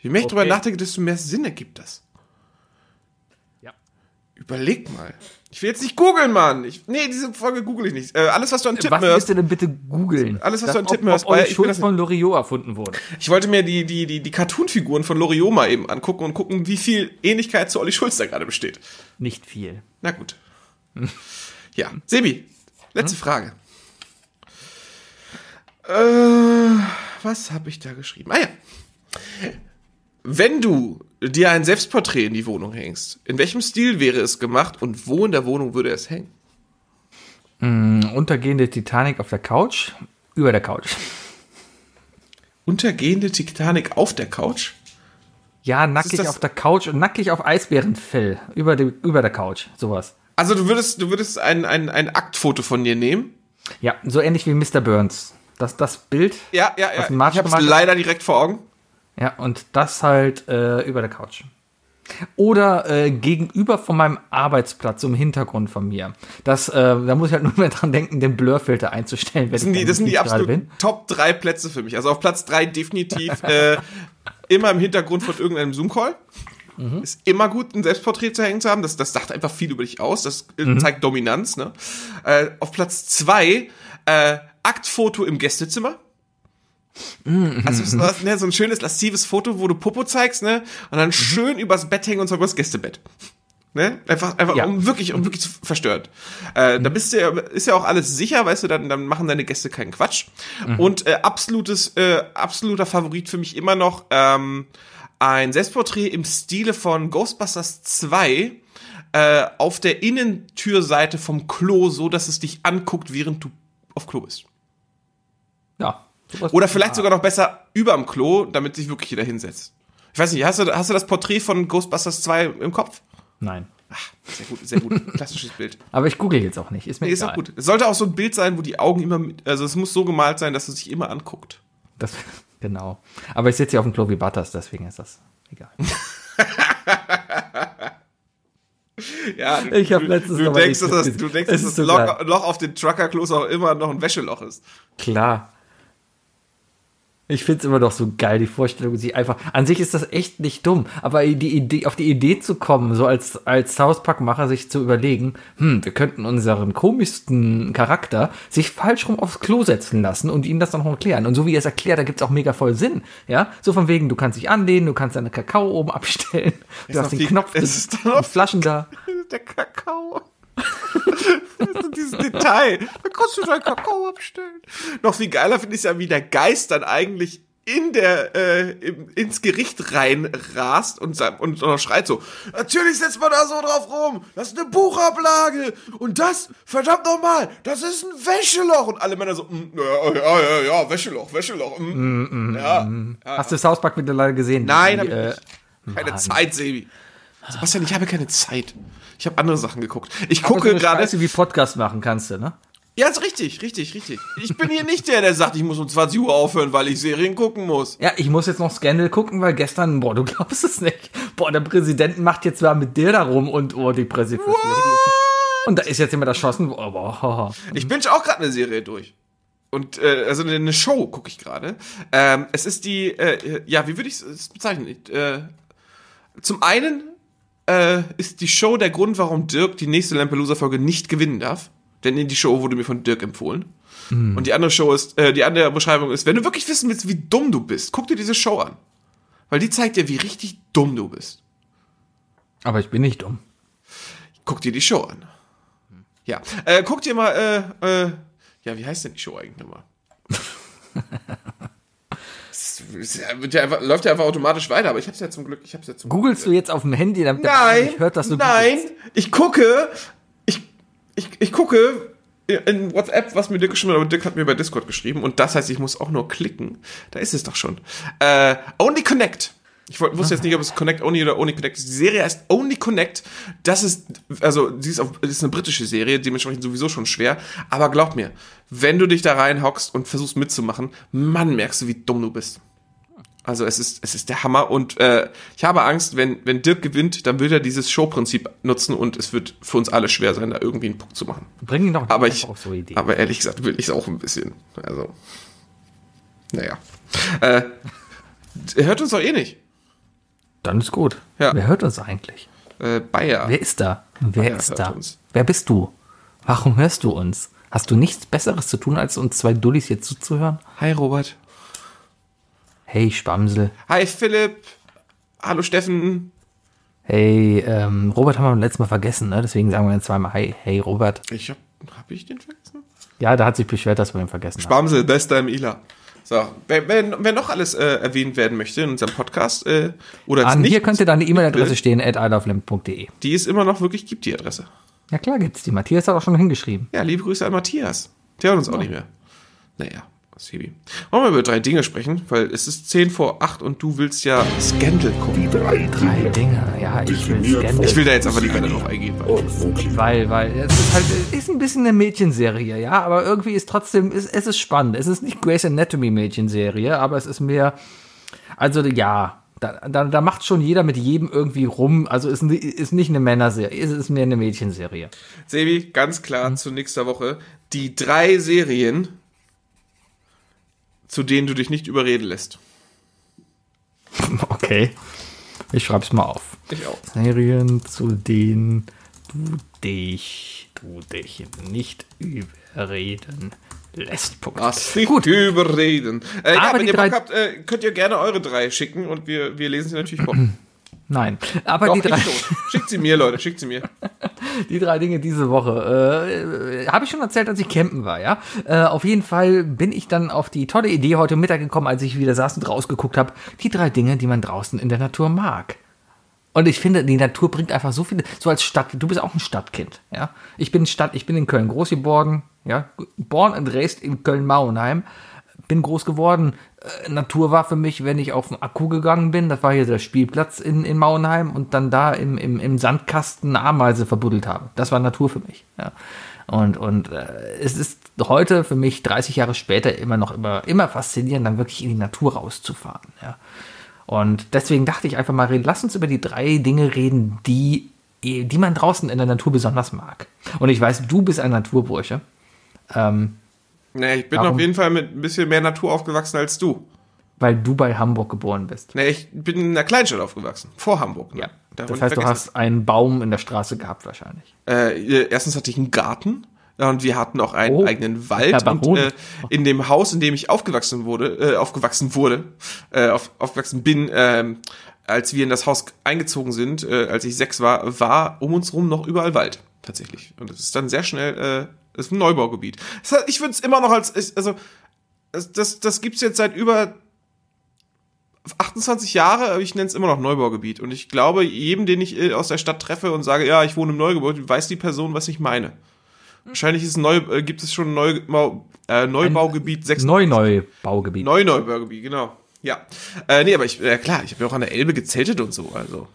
Speaker 2: Je mehr ich drüber
Speaker 3: Okay.
Speaker 2: nachdenke, desto mehr Sinn ergibt das.
Speaker 3: Ja.
Speaker 2: Überleg mal. Ich will jetzt nicht googeln, Mann. Ich, nee, diese Folge google ich nicht. Äh, alles, was du an Tippen
Speaker 3: Was
Speaker 2: hörst.
Speaker 3: willst du denn bitte googeln?
Speaker 2: Alles, was
Speaker 3: Das-
Speaker 2: du an Tippen
Speaker 3: ob,
Speaker 2: hörst,
Speaker 3: ob
Speaker 2: ich
Speaker 3: Schulz von Loriot erfunden wurde.
Speaker 2: Ich wollte mir die, die, die, die Cartoon-Figuren von Loriot mal eben angucken und gucken, wie viel Ähnlichkeit zu Olli Schulz da gerade besteht.
Speaker 3: Nicht viel.
Speaker 2: Na gut. Ja, Sebi, letzte
Speaker 3: Hm?
Speaker 2: Frage. Äh, was habe ich da geschrieben? Ah ja. Wenn du dir ein Selbstporträt in die Wohnung hängst, in welchem Stil wäre es gemacht und wo in der Wohnung würde es hängen?
Speaker 3: Untergehende Titanic auf der Couch, über der Couch.
Speaker 2: Untergehende Titanic auf der Couch?
Speaker 3: Ja, nackig auf der Couch und nackig auf Eisbärenfell, über, die, über der Couch, sowas.
Speaker 2: Also du würdest, du würdest ein, ein, ein Aktfoto von dir nehmen?
Speaker 3: Ja, so ähnlich wie Mr. Burns. Das, das Bild,
Speaker 2: Ja, ja, ja.
Speaker 3: Was Martin
Speaker 2: Ich habe leider direkt vor Augen.
Speaker 3: Ja, und das halt äh, über der Couch. Oder äh, gegenüber von meinem Arbeitsplatz, so im Hintergrund von mir. Das, äh, da muss ich halt nur mehr dran denken, den Blurfilter einzustellen. Wenn
Speaker 2: Das sind die, das sind die absoluten Top drei Plätze für mich. Also auf Platz drei definitiv äh, immer im Hintergrund von irgendeinem Zoom-Call. Ist immer gut, ein Selbstporträt zu hängen zu haben. Das, das sagt einfach viel über dich aus. Das äh, zeigt Dominanz. Ne? Äh, auf Platz zwei Aktfoto im Gästezimmer. Also so, ne, so ein schönes laszives Foto, wo du Popo zeigst, ne? Und dann schön übers Bett hängen und zwar übers Gästebett. Ne? Einfach, einfach
Speaker 3: Ja.
Speaker 2: um wirklich, um wirklich zu verstören. Äh, da bist du ja, ist ja auch alles sicher, weißt du, dann, dann machen deine Gäste keinen Quatsch. Und äh, absolutes, äh, absoluter Favorit für mich immer noch ähm, ein Selbstporträt im Stile von Ghostbusters 2 äh, auf der Innentürseite vom Klo, so dass es dich anguckt, während du auf Klo bist.
Speaker 3: Ja.
Speaker 2: Oder vielleicht sogar noch besser überm Klo, damit sich wirklich jeder hinsetzt. Ich weiß nicht, hast du, hast du das Porträt von Ghostbusters 2 im Kopf?
Speaker 3: Nein.
Speaker 2: Sehr gut, sehr gut. Klassisches Bild.
Speaker 3: Aber ich google jetzt auch nicht. Ist mir
Speaker 2: Nee, ist
Speaker 3: egal.
Speaker 2: auch gut. Es sollte auch so ein Bild sein, wo die Augen immer, mit, also es muss so gemalt sein, dass es sich immer anguckt.
Speaker 3: Das, genau. Aber ich sitze hier auf dem Klo wie Butters, deswegen ist das egal.
Speaker 2: Ja,
Speaker 3: Ich hab letztens
Speaker 2: du
Speaker 3: mal
Speaker 2: denkst, dass das, du denkst, dass
Speaker 3: ist
Speaker 2: das Loch. Loch auf den Trucker-Klos auch immer noch ein Wäscheloch ist.
Speaker 3: Klar. Ich find's immer noch so geil, die Vorstellung, sie einfach. An sich ist das echt nicht dumm, aber die Idee, auf die Idee zu kommen, so als, als South Park-Macher sich zu überlegen, hm, wir könnten unseren komischsten Charakter sich falsch rum aufs Klo setzen lassen und ihm das dann noch erklären. Und so wie er es erklärt, da gibt's auch mega voll Sinn. Ja, so von wegen, du kannst dich anlehnen, du kannst deine Kakao oben abstellen, du
Speaker 2: noch
Speaker 3: hast den
Speaker 2: viel-
Speaker 3: Knopf,
Speaker 2: es ist
Speaker 3: die
Speaker 2: noch-
Speaker 3: Flaschen da.
Speaker 2: Der Kakao. Dieses Detail. Da kannst du deinen Kakao abstellen. Noch viel geiler finde ich ja, wie der Geist dann eigentlich in der äh, im, ins Gericht rein rast und, und, und schreit so, natürlich setzt man da so drauf rum, das ist eine Buchablage und das, verdammt nochmal, das ist ein Wäscheloch und alle Männer so, mm, ja, ja, ja, ja, Wäscheloch, Wäscheloch, mm, ja, ja,
Speaker 3: Hast du South Park mittlerweile gesehen?
Speaker 2: Nein,
Speaker 3: Die,
Speaker 2: hab ich
Speaker 3: äh,
Speaker 2: nicht. Keine Zeit, Sebi. Sebastian, ich habe keine Zeit. Ich habe andere Sachen geguckt. Ich
Speaker 3: aber so
Speaker 2: gucke
Speaker 3: eine
Speaker 2: gerade.
Speaker 3: Scheiße wie Podcast machen kannst du, ne?
Speaker 2: Ja, ist richtig, richtig, richtig. Ich bin hier nicht der, der sagt, ich muss um 20 Uhr aufhören, weil ich Serien gucken muss.
Speaker 3: Ja, ich muss jetzt noch Scandal gucken, weil gestern, boah, du glaubst es nicht. Boah, der Präsident macht jetzt mal mit dir da rum und oh, die Presse. Und da ist jetzt jemand erschossen. Oh, boah.
Speaker 2: Ich binge auch gerade eine Serie durch. Und äh, also eine- eine Show gucke ich gerade. Ähm, es ist die, äh, ja, wie würde ich es bezeichnen? Ich, Äh, zum einen äh, ist die Show der Grund, warum Dirk die nächste Lampelusa-Folge nicht gewinnen darf. Denn die Show wurde mir von Dirk empfohlen. Und die andere Show ist, äh, die andere Beschreibung ist, wenn du wirklich wissen willst, wie dumm du bist, guck dir diese Show an. Weil die zeigt dir, wie richtig dumm du bist.
Speaker 3: Aber ich bin nicht dumm.
Speaker 2: Guck dir die Show an. Ja, äh, guck dir mal, äh, äh, ja, wie heißt denn die Show eigentlich nochmal? Es ist- es wird ja einfach, läuft ja einfach automatisch weiter, aber ich hab's ja zum Glück, ich hab's ja zum
Speaker 3: Googlest du jetzt auf dem Handy, damit
Speaker 2: Nein,
Speaker 3: nicht hört, dass du
Speaker 2: nein, ich gucke, ich, ich, ich gucke in WhatsApp, was mir Dirk geschrieben hat, aber Dirk hat mir bei Discord geschrieben und das heißt, ich muss auch nur klicken. Da ist es doch schon. Äh, Only Connect. Ich wusste jetzt nicht, ob es Connect Only oder Only Connect ist. Die Serie heißt Only Connect. Das ist, also, sie ist, auf, das ist eine britische Serie, dementsprechend sowieso schon schwer. Aber glaub mir, wenn du dich da reinhockst und versuchst mitzumachen, Mann, merkst du, wie dumm du bist. Also es ist, es ist der Hammer und äh, ich habe Angst, wenn, wenn Dirk gewinnt, dann wird er dieses Showprinzip nutzen und es wird für uns alle schwer sein, da irgendwie einen Punkt zu machen.
Speaker 3: Bring ihn doch nicht
Speaker 2: Aber ich,
Speaker 3: auf so Ideen.
Speaker 2: aber ehrlich gesagt will ich es auch ein bisschen. Also, naja. Äh, er hört uns doch eh nicht.
Speaker 3: Dann ist gut.
Speaker 2: Ja.
Speaker 3: Wer hört uns eigentlich?
Speaker 2: Äh, Bayer.
Speaker 3: Wer ist da? Wer
Speaker 2: Ja,
Speaker 3: ist da?
Speaker 2: uns.
Speaker 3: Wer bist du? Warum hörst du uns? Hast du nichts Besseres zu tun, als uns zwei Dullis hier zuzuhören?
Speaker 2: Hi Robert.
Speaker 3: Hey, Spamsel.
Speaker 2: Hi Philipp. Hallo Steffen.
Speaker 3: Hey, ähm, Robert haben wir beim letzten Mal vergessen, ne? Deswegen sagen wir jetzt zweimal Hi, hey, Robert.
Speaker 2: Ich hab, hab ich den vergessen?
Speaker 3: Ja, da hat sich beschwert, dass wir ihn vergessen haben.
Speaker 2: Bamsel, bester im Ila. So, wer, wer, wer noch alles äh, erwähnt werden möchte in unserem Podcast äh, oder
Speaker 3: An
Speaker 2: nicht,
Speaker 3: hier könnte deine E-Mail-Adresse stehen, at ilovelimp.de.
Speaker 2: die es immer noch wirklich gibt, die Adresse.
Speaker 3: Ja klar gibt's die. Matthias hat auch schon hingeschrieben.
Speaker 2: Ja, liebe Grüße an Matthias. Der hört uns auch nicht mehr. Naja, Sebi. Wollen wir über drei Dinge sprechen? Weil es ist 10 vor 8 und du willst ja Scandal gucken.
Speaker 3: Drei Dinge. Ja, ich will Scandal.
Speaker 2: Ich will da jetzt einfach nicht weiter drauf eingehen. Weil
Speaker 3: Weil, weil es ist halt, es ist ein bisschen eine Mädchenserie, ja, aber irgendwie ist trotzdem, es, es ist spannend. Es ist nicht Grey's Anatomy Mädchenserie, aber es ist mehr, also ja, da, da, da macht schon jeder mit jedem irgendwie rum. Also ist, ist nicht eine Männerserie, es ist mehr eine Mädchenserie.
Speaker 2: Sebi, ganz klar zu nächster Woche. Die drei Serien, zu denen du dich nicht überreden lässt.
Speaker 3: Okay. Ich schreib's mal auf.
Speaker 2: Ich auch.
Speaker 3: Serien, zu denen du dich, du dich nicht überreden lässt. Punkt.
Speaker 2: Ach, nicht Gut. überreden. Äh, ja,
Speaker 3: Aber
Speaker 2: wenn ihr
Speaker 3: drei-
Speaker 2: Bock habt, äh, könnt ihr gerne eure drei schicken und wir, wir lesen sie natürlich vor.
Speaker 3: Nein, aber
Speaker 2: Doch,
Speaker 3: die drei.
Speaker 2: Schickt sie mir, Leute, schickt sie mir.
Speaker 3: die drei Dinge diese Woche. Äh, Habe ich schon erzählt, als ich campen war, ja? Äh, auf jeden Fall bin ich dann auf die tolle Idee heute Mittag gekommen, als ich wieder saß und rausgeguckt habe. Die drei Dinge, die man draußen in der Natur mag. Und ich finde, die Natur bringt einfach so viele, so als Stadt, du bist auch ein Stadtkind, ja. Ich bin Stadt, ich bin in Köln groß geworden, ja. Born and raised in Köln-Mauenheim. Bin groß geworden. Äh, Natur war für mich, wenn ich auf den Akku gegangen bin, das war hier der Spielplatz in, in Mauenheim und dann da im, im, im Sandkasten Ameise verbuddelt habe. Das war Natur für mich, ja. Und, und äh, es ist heute für mich 30 Jahre später immer noch immer, immer faszinierend, dann wirklich in die Natur rauszufahren, ja. Und deswegen dachte ich einfach mal, lass uns über die drei Dinge reden, die, die man draußen in der Natur besonders mag. Und ich weiß, du bist ein Naturbursche. Ähm,
Speaker 2: Nee, ich bin
Speaker 3: Warum?
Speaker 2: auf jeden Fall mit ein bisschen mehr Natur aufgewachsen als du.
Speaker 3: weil du bei Hamburg geboren bist.
Speaker 2: Nee, ich bin in einer Kleinstadt aufgewachsen. Vor Hamburg. Ne? Darf
Speaker 3: Das heißt, du hast einen Baum in der Straße gehabt wahrscheinlich.
Speaker 2: Äh, erstens hatte ich einen Garten ja, und wir hatten auch einen
Speaker 3: Oh,
Speaker 2: eigenen Wald und äh, in dem Haus, in dem ich aufgewachsen wurde, äh, aufgewachsen wurde, äh, auf, aufgewachsen bin, ähm, als wir in das Haus eingezogen sind, äh, als ich sechs war, war um uns rum noch überall Wald. tatsächlich. Und es ist dann sehr schnell, äh, ist ein Neubaugebiet. Das ich würde es immer noch als, also, das, das, das gibt's jetzt seit über 28 Jahre, aber ich nenne es immer noch Neubaugebiet. Und ich glaube, jedem, den ich äh, aus der Stadt treffe und sage, ja, ich wohne im Neugebäude, weiß die Person, was ich meine. Wahrscheinlich ist neu, äh, gibt es schon ein Neubau, äh, Neubaugebiet 6
Speaker 3: Neu-Neu-Baugebiet.
Speaker 2: Neu-Neubaugebiet, genau. Ja. Äh, nee, aber ich, äh, klar, ich habe ja auch an der Elbe gezeltet und so, also.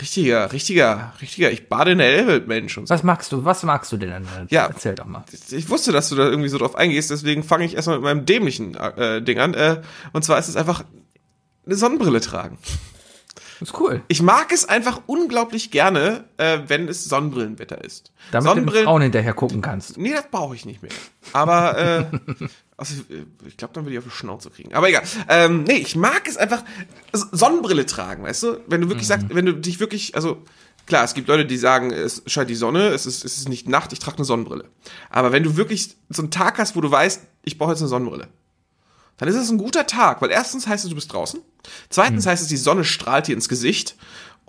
Speaker 2: Richtiger, richtiger, richtiger, ich bade in der Elbe, Mensch. Und so.
Speaker 3: Was magst du? Was magst du denn? an
Speaker 2: Ja.
Speaker 3: Erzähl doch mal.
Speaker 2: Ich wusste, dass du da irgendwie so drauf eingehst, deswegen fange ich erstmal mit meinem dämlichen äh, Ding an. Äh, und zwar ist es einfach eine Sonnenbrille tragen.
Speaker 3: ist cool.
Speaker 2: Ich mag es einfach unglaublich gerne, äh, wenn es Sonnenbrillenwetter ist.
Speaker 3: Damit du den Frauen hinterher gucken kannst.
Speaker 2: Nee, das brauche ich nicht mehr. Aber äh, also, äh, ich glaube, dann würde ich auf die Schnauze kriegen. Aber egal. Ähm, nee, ich mag es einfach Sonnenbrille tragen, weißt du? Wenn du wirklich sagst, wenn du dich wirklich, also klar, es gibt Leute, die sagen, es scheint die Sonne, es ist, es ist nicht Nacht, ich trage eine Sonnenbrille. Aber wenn du wirklich so einen Tag hast, wo du weißt, ich brauche jetzt eine Sonnenbrille, dann ist es ein guter Tag, weil erstens heißt es, du bist draußen. Zweitens heißt es, die Sonne strahlt dir ins Gesicht.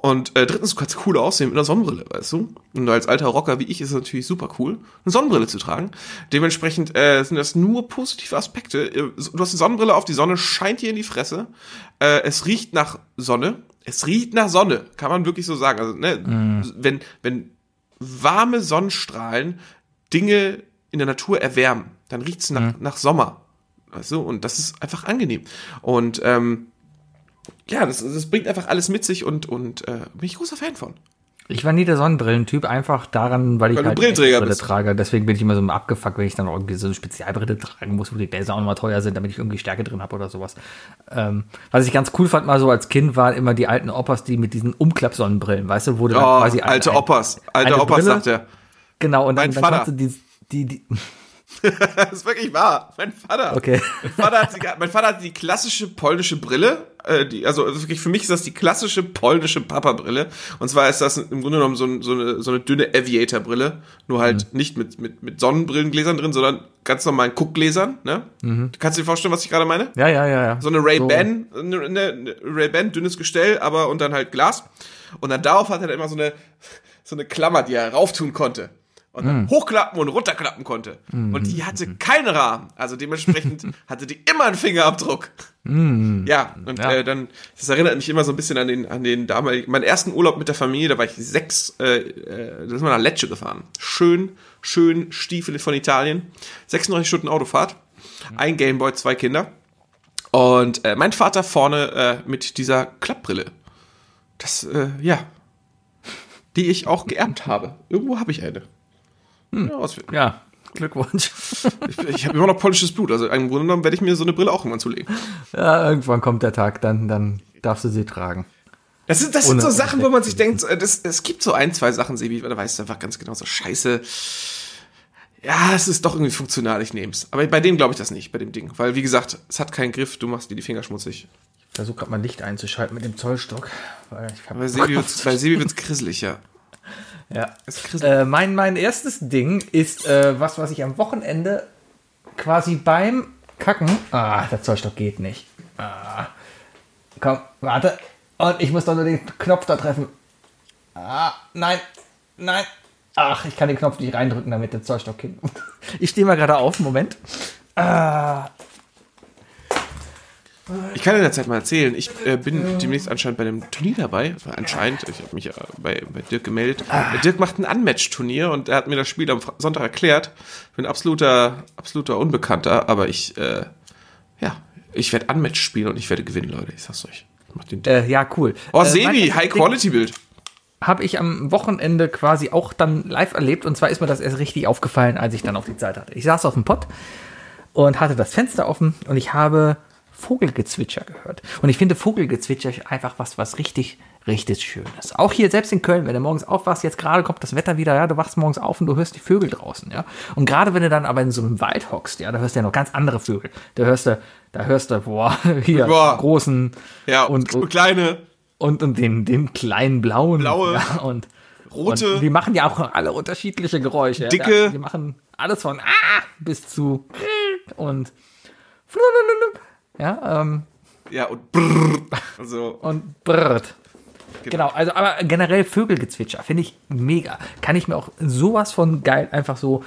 Speaker 2: Und äh, drittens, du kannst cool aussehen mit einer Sonnenbrille, weißt du? Und als alter Rocker wie ich ist es natürlich super cool, eine Sonnenbrille zu tragen. Dementsprechend äh, sind das nur positive Aspekte. Äh, Du hast die Sonnenbrille auf, die Sonne scheint dir in die Fresse. Äh, es riecht nach Sonne. Es riecht nach Sonne, kann man wirklich so sagen. Also, ne, wenn, wenn warme Sonnenstrahlen Dinge in der Natur erwärmen, dann riecht's nach, nach Sommer. Weißt du? Und das ist einfach angenehm. Und ähm, ja, das, das bringt einfach alles mit sich und, und äh, bin ich großer Fan von.
Speaker 3: Ich war nie der Sonnenbrillentyp, einfach daran, weil ich
Speaker 2: Weil
Speaker 3: halt
Speaker 2: Brillenträger
Speaker 3: Brille
Speaker 2: bist.
Speaker 3: trage. Deswegen bin ich immer so abgefuckt, wenn ich dann irgendwie so eine Spezialbrille tragen muss, wo die Gläser auch nochmal teuer sind, damit ich irgendwie Stärke drin habe oder sowas. Ähm, was ich ganz cool fand, mal so als Kind, waren immer die alten Opas, die mit diesen Umklappsonnenbrillen, weißt du, dann
Speaker 2: Oh,
Speaker 3: quasi
Speaker 2: alte
Speaker 3: ein-
Speaker 2: Opas. Alte
Speaker 3: Brille.
Speaker 2: sagt er.
Speaker 3: Genau, und dann,
Speaker 2: Mein
Speaker 3: dann
Speaker 2: Vater.
Speaker 3: kannst du die, die, die
Speaker 2: Das ist wirklich wahr. Mein Vater.
Speaker 3: Okay.
Speaker 2: Mein Vater hat die, mein Vater hat die klassische polnische Brille. Äh, die, also wirklich für mich ist das die klassische polnische Papa-Brille. Und zwar ist das im Grunde genommen so, ein, so, eine, so eine dünne Aviator-Brille. Nur halt nicht mit, mit, mit Sonnenbrillengläsern drin, sondern ganz normalen Guckgläsern. Ne? Du kannst dir vorstellen, was ich gerade meine?
Speaker 3: ja, ja, ja, ja.
Speaker 2: So eine Ray-Ban, eine, eine Ray-Ban, dünnes Gestell, aber und dann halt Glas. Und dann darauf hat er dann immer so eine, so eine Klammer, die er rauftun konnte. Und dann hochklappen und runterklappen konnte. Und die hatte keinen Rahmen. Also dementsprechend hatte die immer einen Fingerabdruck. Ja, und
Speaker 3: Ja.
Speaker 2: Äh, dann, das erinnert mich immer so ein bisschen an den, an den damaligen, meinen ersten Urlaub mit der Familie, da war ich sechs, äh, äh, da sind wir nach Lecce gefahren. Schön, schön Stiefel von Italien. 36 Stunden Autofahrt. Ein Gameboy, zwei Kinder. Und äh, mein Vater vorne äh, mit dieser Klappbrille. Das, äh, ja. Die ich auch geerbt habe. Irgendwo habe ich eine. Ja, aus,
Speaker 3: Ja, Glückwunsch.
Speaker 2: ich ich habe immer noch polnisches Blut. Also im Grunde genommen werde ich mir so eine Brille auch irgendwann zulegen.
Speaker 3: ja, irgendwann kommt der Tag, dann, dann darfst du sie tragen.
Speaker 2: Das sind, das sind so Sachen, wo man sich denkt, äh, das, es gibt so ein, zwei Sachen, Sebi, da weißt du einfach ganz genau so, scheiße. Ja, es ist doch irgendwie funktional, ich nehm's. Aber bei dem glaube ich das nicht, bei dem Ding. Weil, wie gesagt, es hat keinen Griff, du machst dir die Finger schmutzig.
Speaker 3: Ich versuche gerade mal Licht einzuschalten mit dem Zollstock. Weil ich hab
Speaker 2: Bei Sebi Sebi wird's krisselig, ja.
Speaker 3: Ja. Äh, mein, mein erstes Ding ist äh, was, was ich am Wochenende quasi beim Kacken. Ah, der Zollstock geht nicht. Ah. Komm, warte. Und ich muss doch nur den Knopf da treffen. Ah, nein, nein. Ach, ich kann den Knopf nicht reindrücken, damit der Zollstock hin. Ich stehe mal gerade auf, Moment.
Speaker 2: Ich kann in der Zeit mal erzählen, ich äh, bin demnächst anscheinend bei einem Turnier dabei. Anscheinend, ich habe mich äh, bei, bei Dirk gemeldet.
Speaker 3: Ah.
Speaker 2: Dirk macht ein Unmatch-Turnier und er hat mir das Spiel am Sonntag erklärt. Ich bin absoluter, absoluter Unbekannter, aber ich, äh, ja, ich werde Unmatch spielen und ich werde gewinnen, Leute. Ich sag's euch. Ich
Speaker 3: Äh, ja, cool.
Speaker 2: oh,
Speaker 3: äh,
Speaker 2: Sebi,
Speaker 3: Ding-
Speaker 2: High-Quality-Bild.
Speaker 3: habe ich am Wochenende quasi auch dann live erlebt. Und zwar ist mir das erst richtig aufgefallen, als ich dann auf die Zeit hatte. Ich saß auf dem Pott und hatte das Fenster offen und ich habe Vogelgezwitscher gehört. Und ich finde Vogelgezwitscher einfach was, was richtig, richtig Schönes. Auch hier, selbst in Köln, wenn du morgens aufwachst, jetzt gerade kommt das Wetter wieder, ja, du wachst morgens auf und du hörst die Vögel draußen, ja. Und gerade wenn du dann aber in so einem Wald hockst, ja, da hörst du ja noch ganz andere Vögel. Da hörst du, da hörst du, boah, hier,
Speaker 2: Boah.
Speaker 3: großen
Speaker 2: Ja,
Speaker 3: und, und,
Speaker 2: kleine,
Speaker 3: und, und den, den kleinen blauen.
Speaker 2: Blaue.
Speaker 3: Ja, und
Speaker 2: rote.
Speaker 3: und die machen ja auch alle unterschiedliche Geräusche.
Speaker 2: Dicke.
Speaker 3: Ja, die machen alles von ah bis zu und ja, ähm,
Speaker 2: ja, und brrr. Also,
Speaker 3: und brrrt. Genau, also aber generell Vögelgezwitscher finde ich mega. Kann ich mir auch sowas von geil einfach so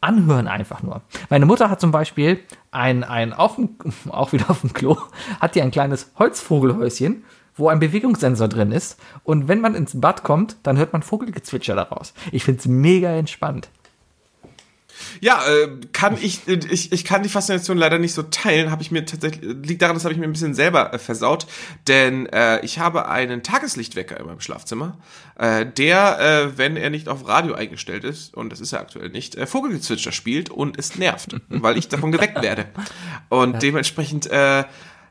Speaker 3: anhören einfach nur. Meine Mutter hat zum Beispiel ein, ein auf dem, auch wieder auf dem Klo, hat die ein kleines Holzvogelhäuschen, wo ein Bewegungssensor drin ist. Und wenn man ins Bad kommt, dann hört man Vogelgezwitscher daraus. Ich finde es mega entspannt.
Speaker 2: Ja, äh, kann ich, ich, ich kann die Faszination leider nicht so teilen, habe ich mir tatsächlich, liegt daran, das habe ich mir ein bisschen selber äh, versaut, denn äh, ich habe einen Tageslichtwecker in meinem Schlafzimmer, äh, der, äh, wenn er nicht auf Radio eingestellt ist, und das ist er aktuell nicht, äh, Vogelgezwitscher spielt und es nervt, weil ich davon geweckt werde. Und dementsprechend, äh,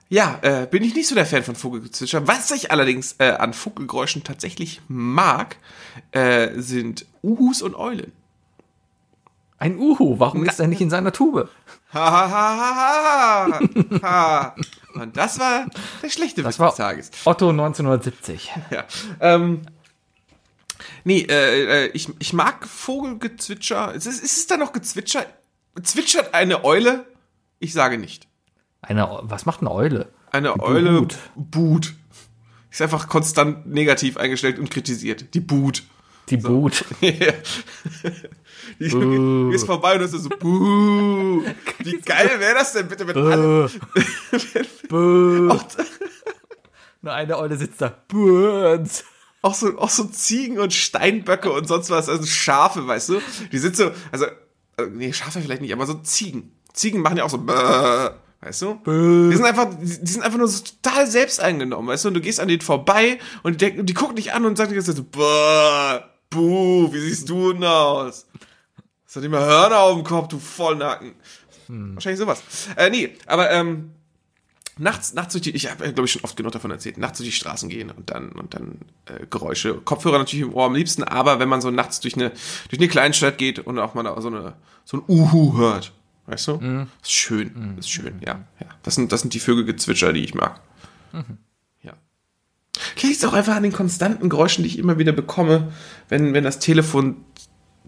Speaker 2: ja, äh, bin ich nicht so der Fan von Vogelgezwitscher. Was ich allerdings äh, an Vogelgeräuschen tatsächlich mag, äh, sind Uhus und Eulen.
Speaker 3: Ein Uhu, warum ist er nicht in seiner Tube?
Speaker 2: Ha, ha, ha, ha, ha, ha. Und das war der schlechte
Speaker 3: Das
Speaker 2: Witz des Tages.
Speaker 3: Otto 1970.
Speaker 2: Ja. Ähm, nee, äh, äh, ich, ich mag Vogelgezwitscher. Ist, es- ist es da noch Gezwitscher? Zwitschert eine Eule? Ich sage nicht.
Speaker 3: Eine, was macht eine Eule?
Speaker 2: Eine
Speaker 3: Die
Speaker 2: Eule
Speaker 3: buht.
Speaker 2: buht. Ist einfach konstant negativ eingestellt und kritisiert. Die buht.
Speaker 3: Die Boot.
Speaker 2: Die ist vorbei und ist so, buh. Wie geil wäre das denn bitte, wenn alle,
Speaker 3: Böö.
Speaker 2: auch,
Speaker 3: Nur eine Eule sitzt da. Birds.
Speaker 2: auch so, auch so Ziegen und Steinböcke und sonst was, also Schafe, weißt du? Die sind so, also, äh, nee, Schafe vielleicht nicht, aber so Ziegen. Ziegen machen ja auch so, bäh, weißt du? Die sind einfach, die sind einfach nur so total selbst eingenommen, weißt du? Und du gehst an denen vorbei und die, die gucken dich an und sagen Zeit so, bäh, buh, wie siehst du denn aus? Hast du nicht mal Hörner auf dem Kopf, du Vollnacken. Wahrscheinlich sowas. Äh, nee, aber, ähm, nachts, nachts durch die, ich habe, glaube ich, schon oft genug davon erzählt, nachts durch die Straßen gehen und dann, und dann äh, Geräusche. Kopfhörer natürlich im Ohr am liebsten, aber wenn man so nachts durch eine, durch eine Kleinstadt geht und auch mal da so eine, so ein Uhu hört, weißt du? Ist schön, ist schön, ja, ja. Das sind, das sind die Vögelgezwitscher, die ich mag. Ja. Ist auch einfach an den konstanten Geräuschen, die ich immer wieder bekomme, wenn, wenn das Telefon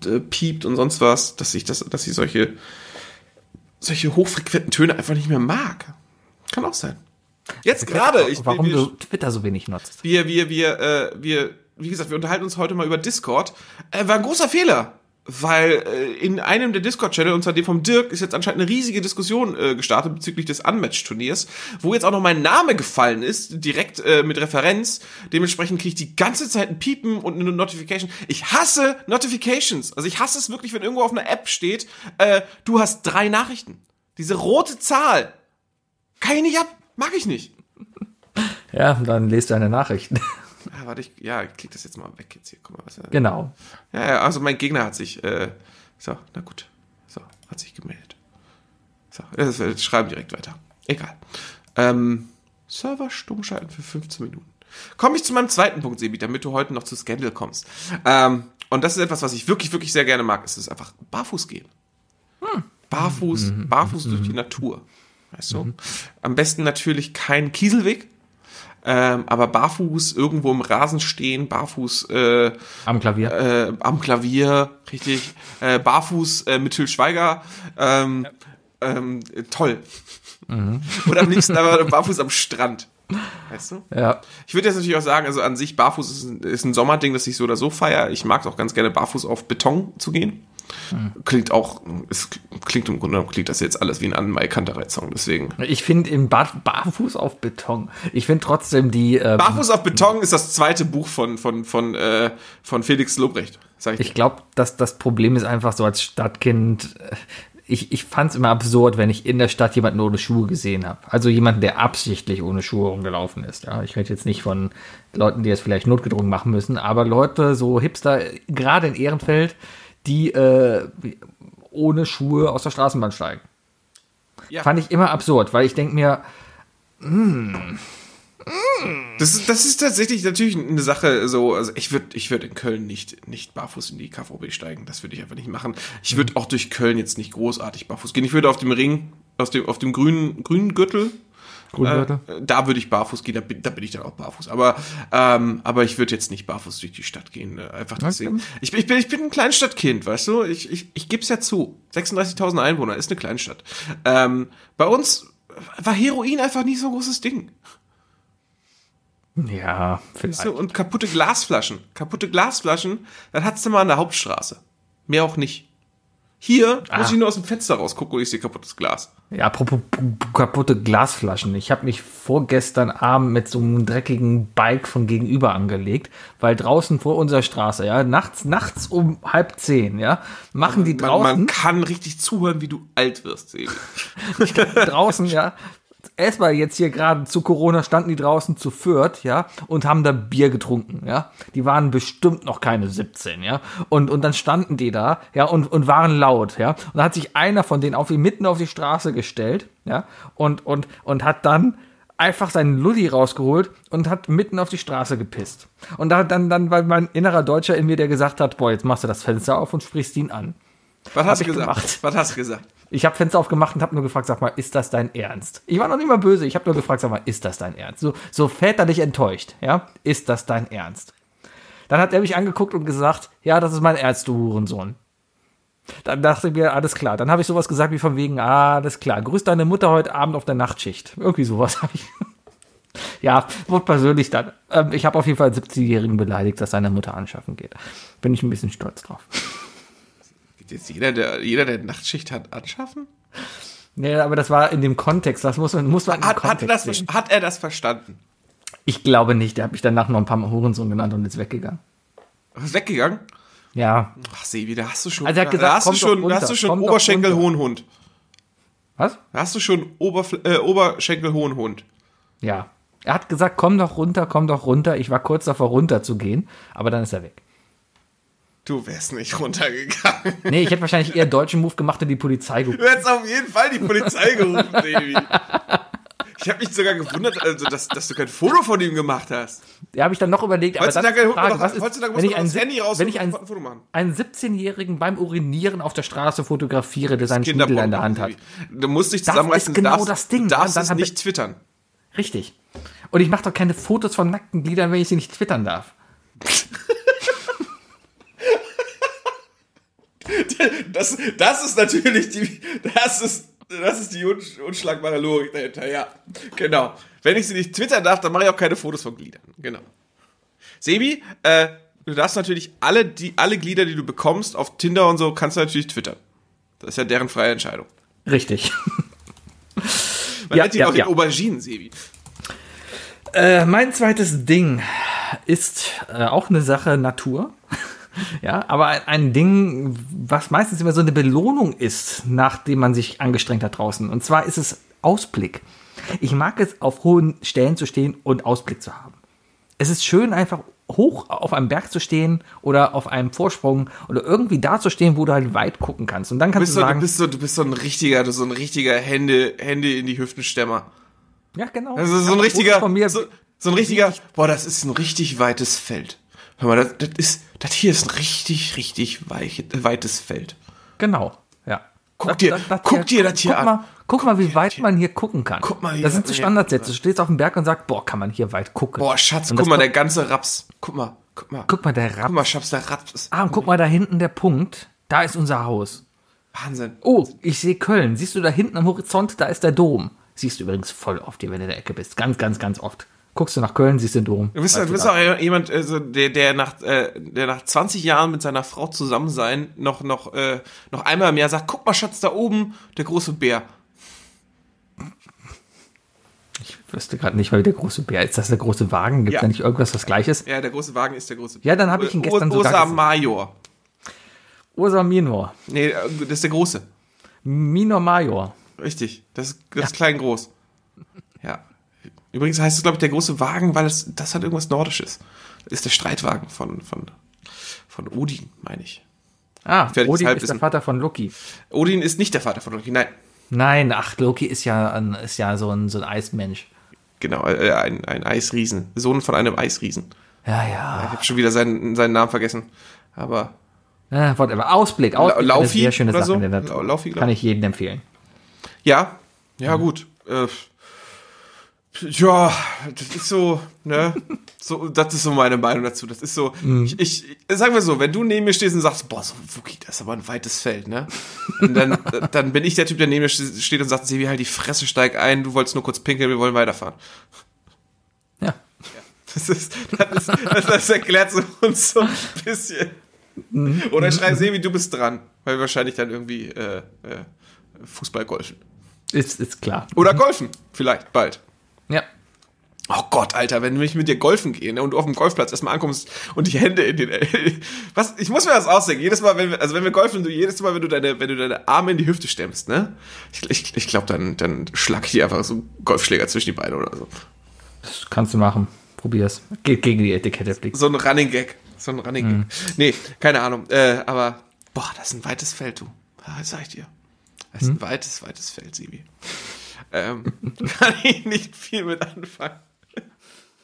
Speaker 2: äh, piept und sonst was, dass ich das, dass ich solche, solche hochfrequenten Töne einfach nicht mehr mag. Kann auch sein. Jetzt gerade, ich,
Speaker 3: Warum
Speaker 2: wir,
Speaker 3: du Twitter so wenig nutzt.
Speaker 2: wir, wir, wir, äh, wir, wie gesagt, wir unterhalten uns heute mal über Discord. Äh, war ein großer Fehler. Weil äh, in einem der Discord-Channel, und zwar dem vom Dirk, ist jetzt anscheinend eine riesige Diskussion äh, gestartet bezüglich des Unmatch-Turniers, wo jetzt auch noch mein Name gefallen ist, direkt äh, mit Referenz. Dementsprechend kriege ich die ganze Zeit ein Piepen und eine Notification. Ich hasse Notifications. Also ich hasse es wirklich, wenn irgendwo auf einer App steht, äh, du hast drei Nachrichten. Diese rote Zahl. Kann ich nicht ab. Mag ich nicht.
Speaker 3: Ja, dann lest du eine Nachricht.
Speaker 2: Ah, warte, ich, ja, ich klick das jetzt mal weg jetzt hier. Guck mal, was er.
Speaker 3: genau.
Speaker 2: Ja, ja, also mein Gegner hat sich, äh, so, na gut. So, hat sich gemeldet. So, das, das schreiben direkt weiter. Egal. Ähm, Server stumm schalten für 15 Minuten. Komme ich zu meinem zweiten Punkt, Sebi, damit du heute noch zu Scandal kommst. Ähm, und das ist etwas, was ich wirklich, wirklich sehr gerne mag, ist es einfach barfuß gehen. Barfuß, barfuß durch die Natur. Weißt du? Am besten natürlich kein Kieselweg, ähm, aber barfuß irgendwo im Rasen stehen, barfuß äh,
Speaker 3: Am Klavier.
Speaker 2: äh, am Klavier, richtig, äh, barfuß äh, mit Till Schweiger, ähm, ähm, äh, toll. Oder am liebsten aber barfuß am Strand. Weißt du?
Speaker 3: ja.
Speaker 2: Ich würde jetzt natürlich auch sagen, also an sich barfuß ist ein, ist ein Sommerding, das ich so oder so feiere. Ich mag es auch ganz gerne barfuß auf Beton zu gehen. Klingt auch, es klingt im Grunde genommen klingt das jetzt alles wie ein Anne Kanterei-Song, deswegen.
Speaker 3: Ich finde im Bad barfuß auf Beton. Ich finde trotzdem die. Ähm,
Speaker 2: Barfuß auf Beton ist das zweite Buch von, von, von, äh, von Felix Lobrecht. Sag ich
Speaker 3: Ich glaube, dass das Problem ist einfach so als Stadtkind. äh, Ich, ich fand es immer absurd, wenn ich in der Stadt jemanden ohne Schuhe gesehen habe. Also jemanden, der absichtlich ohne Schuhe rumgelaufen ist. Ja, ich rede jetzt nicht von Leuten, die es vielleicht notgedrungen machen müssen, aber Leute, so Hipster, gerade in Ehrenfeld, die äh, ohne Schuhe aus der Straßenbahn steigen.
Speaker 2: Ja.
Speaker 3: Fand ich immer absurd, weil ich denke mir,
Speaker 2: Das ist, das ist tatsächlich natürlich eine Sache so, also ich würde ich würd in Köln nicht, nicht barfuß in die KVB steigen. Das würde ich einfach nicht machen. Ich würde auch durch Köln jetzt nicht großartig barfuß gehen. Ich würde auf dem Ring, auf dem, auf dem grünen, grünen Gürtel? Äh, da würde ich barfuß gehen, da bin, da bin ich dann auch barfuß. Aber, ähm, aber ich würde jetzt nicht barfuß durch die Stadt gehen. äh, Einfach deswegen. Ich, bin- ich, bin, ich bin ein Kleinstadtkind, weißt du? Ich, ich, ich gebe es ja zu. 36.000 Einwohner ist eine Kleinstadt. Ähm, bei uns war Heroin einfach nicht so ein großes Ding.
Speaker 3: Ja, vielleicht.
Speaker 2: Und kaputte Glasflaschen. Kaputte Glasflaschen, dann hat's du mal an der Hauptstraße. Mehr auch nicht. Hier
Speaker 3: Ah.
Speaker 2: muss ich nur aus dem Fenster rausgucken und ich sehe kaputtes Glas.
Speaker 3: Ja, apropos kaputte Glasflaschen. Ich habe mich vorgestern Abend mit so einem dreckigen Bike von gegenüber angelegt, weil draußen vor unserer Straße, ja, nachts, nachts um halb zehn, ja, machen die
Speaker 2: Man,
Speaker 3: draußen,
Speaker 2: man kann richtig zuhören, wie du alt wirst, Sebi.
Speaker 3: draußen, ja. Erstmal jetzt hier gerade zu Corona standen die draußen zu viert, ja, und haben da Bier getrunken, ja. Die waren bestimmt noch keine 17, ja. Und, und dann standen die da, ja, und, und waren laut, ja. Und dann hat sich einer von denen auf die, mitten auf die Straße gestellt, ja, und, und, und hat dann einfach seinen Lulli rausgeholt und hat mitten auf die Straße gepisst. Und da dann, dann war mein innerer Deutscher in mir, der gesagt hat, boah, jetzt machst du das Fenster auf und sprichst ihn an.
Speaker 2: Was hast du gesagt?
Speaker 3: gemacht.
Speaker 2: Was hast du gesagt?
Speaker 3: Ich habe Fenster aufgemacht und habe nur gefragt, sag mal, ist das dein Ernst? Ich war noch nicht mal böse, ich habe nur gefragt, sag mal, ist das dein Ernst? So, so väterlich enttäuscht, ja? Ist das dein Ernst? Dann hat er mich angeguckt und gesagt, ja, das ist mein Ernst, du Hurensohn. Dann dachte ich mir, alles klar. Dann habe ich sowas gesagt wie von wegen, ah, alles klar, grüß deine Mutter heute Abend auf der Nachtschicht. Irgendwie sowas habe ich. Ja, wurde persönlich dann. Ähm, ich habe auf jeden Fall einen 17-Jährigen beleidigt, dass seine Mutter anschaffen geht. Bin ich ein bisschen stolz drauf.
Speaker 2: Jetzt jeder, der, jeder, der Nachtschicht hat, anschaffen?
Speaker 3: Nee, aber das war in dem Kontext, das muss man, muss man
Speaker 2: Hat, hat,
Speaker 3: Kontext
Speaker 2: das, hat er das verstanden?
Speaker 3: Ich glaube nicht. Der hat mich danach noch ein paar Mal Hurensohn genannt und ist weggegangen.
Speaker 2: Ist weggegangen?
Speaker 3: Ja.
Speaker 2: Ach, Sebi, da hast du schon,
Speaker 3: Also er hat gesagt,
Speaker 2: da hast du schon,
Speaker 3: runter,
Speaker 2: hast du schon
Speaker 3: komm doch
Speaker 2: Oberschenkel
Speaker 3: runter.
Speaker 2: hohen Hund.
Speaker 3: Was?
Speaker 2: Da hast du schon Oberfl äh, Oberschenkel hohen Hund.
Speaker 3: Ja. Er hat gesagt, komm doch runter, komm doch runter. Ich war kurz davor runter zu gehen, aber dann ist er weg.
Speaker 2: Du wärst nicht runtergegangen.
Speaker 3: Nee, ich hätte wahrscheinlich eher deutschen Move gemacht und die Polizei gerufen.
Speaker 2: Du hättest auf jeden Fall die Polizei gerufen, Sebi. Ich habe mich sogar gewundert, also, dass, dass du kein Foto von ihm gemacht hast.
Speaker 3: Da habe ich dann noch überlegt, aber
Speaker 2: Heutzutage,
Speaker 3: Frage, was ist,
Speaker 2: heutzutage
Speaker 3: wenn ich
Speaker 2: das Handy raus
Speaker 3: wenn ich einen,
Speaker 2: ein Foto machen.
Speaker 3: einen 17-Jährigen beim Urinieren auf der Straße fotografiere, der seinen Schniedel in der Hand hat.
Speaker 2: Du musst dich
Speaker 3: Das
Speaker 2: zusammenreißen.
Speaker 3: ist genau
Speaker 2: darfst,
Speaker 3: das Ding,
Speaker 2: Du darfst es nicht
Speaker 3: ich-
Speaker 2: twittern.
Speaker 3: Richtig. Und ich mache doch keine Fotos von nackten Gliedern, wenn ich sie nicht twittern darf.
Speaker 2: Das, das ist natürlich die, das ist, das ist die unsch unschlagbare Logik dahinter, ja. Genau. Wenn ich sie nicht twittern darf, dann mache ich auch keine Fotos von Gliedern. Genau. Sebi, äh, du darfst natürlich alle, die, alle Glieder, die du bekommst auf Tinder und so, kannst du natürlich twittern. Das ist ja deren freie Entscheidung.
Speaker 3: Richtig.
Speaker 2: Man
Speaker 3: Ja,
Speaker 2: nennt ihn
Speaker 3: ja,
Speaker 2: auch
Speaker 3: ja.
Speaker 2: den Auberginen, Sebi.
Speaker 3: Äh, mein zweites Ding ist äh, auch eine Sache Natur. ja, aber ein, Ding, was meistens immer so eine Belohnung ist, nachdem man sich angestrengt hat draußen. Und zwar ist es Ausblick. Ich mag es, auf hohen Stellen zu stehen und Ausblick zu haben. Es ist schön, einfach hoch auf einem Berg zu stehen oder auf einem Vorsprung oder irgendwie da zu stehen, wo du halt weit gucken kannst. Und dann
Speaker 2: Du
Speaker 3: kannst
Speaker 2: bist,
Speaker 3: du
Speaker 2: so, du,
Speaker 3: sagen,
Speaker 2: bist so, du bist so ein richtiger, du so ein richtiger Hände, Hände in die Hüftenstemmer.
Speaker 3: ja genau.
Speaker 2: Also so ein richtiger,
Speaker 3: von mir,
Speaker 2: so, so ein richtiger, boah, das ist ein richtig weites Feld. Hör mal, das, das ist, das hier ist ein richtig, richtig weich, weites Feld.
Speaker 3: Genau, ja.
Speaker 2: Guck dir- guck dir das hier
Speaker 3: guck
Speaker 2: an.
Speaker 3: Mal, guck mal, wie weit man hier gucken kann.
Speaker 2: Guck mal hier.
Speaker 3: Das sind so Standardsätze. Du stehst auf dem Berg und sagst, boah, kann man hier weit gucken.
Speaker 2: Boah, Schatz, guck
Speaker 3: das
Speaker 2: mal, der ganze Raps. Guck mal, guck mal.
Speaker 3: Guck mal, der
Speaker 2: Guck
Speaker 3: Rapp.
Speaker 2: mal, Schatz, der Raps.
Speaker 3: Ah, und guck mal da hinten der Punkt. Da ist unser Haus.
Speaker 2: Wahnsinn.
Speaker 3: Oh, ich sehe Köln. Siehst du da hinten am Horizont, da ist der Dom. Siehst du übrigens voll oft hier, wenn du in der Ecke bist. Ganz, ganz, ganz oft. Guckst du nach Köln, siehst den Dom.
Speaker 2: Du bist, du bist auch jemand, also, der, der, nach, äh, der nach 20 Jahren mit seiner Frau zusammen sein noch, noch, äh, noch einmal im Jahr sagt, guck mal, Schatz, da oben, der große Bär.
Speaker 3: Ich wüsste gerade nicht, weil der große Bär ist. Das der große Wagen? Gibt
Speaker 2: Ja.
Speaker 3: da nicht irgendwas, was gleiches?
Speaker 2: Ja, der große Wagen ist der große Bär.
Speaker 3: Ja, dann habe ich ihn gestern
Speaker 2: Ur-
Speaker 3: sogar
Speaker 2: Ursa. Major.
Speaker 3: Ursa Minor.
Speaker 2: Nee, äh, das ist der große.
Speaker 3: Minor Major.
Speaker 2: Richtig. Das ist, das ist klein groß. Ja. Übrigens heißt es, glaube ich, der große Wagen, weil es, das hat irgendwas Nordisches. Das ist der Streitwagen von, von, von Odin, meine ich.
Speaker 3: Ah,
Speaker 2: Fertiges
Speaker 3: Odin ist
Speaker 2: Halbwissen.
Speaker 3: der Vater von Loki.
Speaker 2: Odin ist nicht der Vater von Loki, nein.
Speaker 3: Nein, ach, Loki ist ja, ein, ist ja so, ein, so ein Eismensch.
Speaker 2: Genau, äh, ein, ein Eisriesen. Sohn von einem Eisriesen.
Speaker 3: Ja,
Speaker 2: Ich
Speaker 3: ja.
Speaker 2: habe schon wieder seinen, seinen Namen vergessen. Aber
Speaker 3: Äh, whatever. Ausblick, Ausblick. eine
Speaker 2: Laufi
Speaker 3: sehr schöne Sache
Speaker 2: so?
Speaker 3: in der Natur.
Speaker 2: Lau- Laufi,
Speaker 3: Kann
Speaker 2: ich.
Speaker 3: ich jedem empfehlen.
Speaker 2: ja, ja gut. Äh, ja, das ist so, ne? So, das ist so meine Meinung dazu. Das ist so, ich, ich, sagen wir so, wenn du neben mir stehst und sagst, boah, so Wookie, das ist aber ein weites Feld, ne? Und dann, dann bin ich der Typ, der neben mir steht und sagt, Sevi, halt die Fresse, steig ein, du wolltest nur kurz pinkeln, wir wollen weiterfahren.
Speaker 3: Ja.
Speaker 2: Das, ist, das, ist, das, das erklärt so uns so ein bisschen. Oder schrei Sebi, du bist dran. Weil wir wahrscheinlich dann irgendwie äh, äh, Fußball golfen.
Speaker 3: Ist, ist klar.
Speaker 2: Oder golfen, vielleicht, bald. Oh Gott, Alter, wenn ich mit dir golfen gehe ne, und du auf dem Golfplatz erstmal ankommst und die Hände in den. Was? Ich muss mir das ausdenken. Jedes Mal, wenn wir, also wenn wir golfen, du jedes Mal, wenn du deine, wenn du deine Arme in die Hüfte stemmst, ne? Ich, ich, ich glaube, dann, dann schlag ich dir einfach so einen Golfschläger zwischen die Beine oder so.
Speaker 3: Das kannst du machen. Probier's. Geht gegen die Etikette fliegt.
Speaker 2: So ein Running Gag. So ein Running Gag. Nee, keine Ahnung. Äh, aber, boah, das ist ein weites Feld, du. Das sag ich dir. Das ist ein weites, weites Feld, Sibi. Ähm, kann ich nicht viel mit anfangen.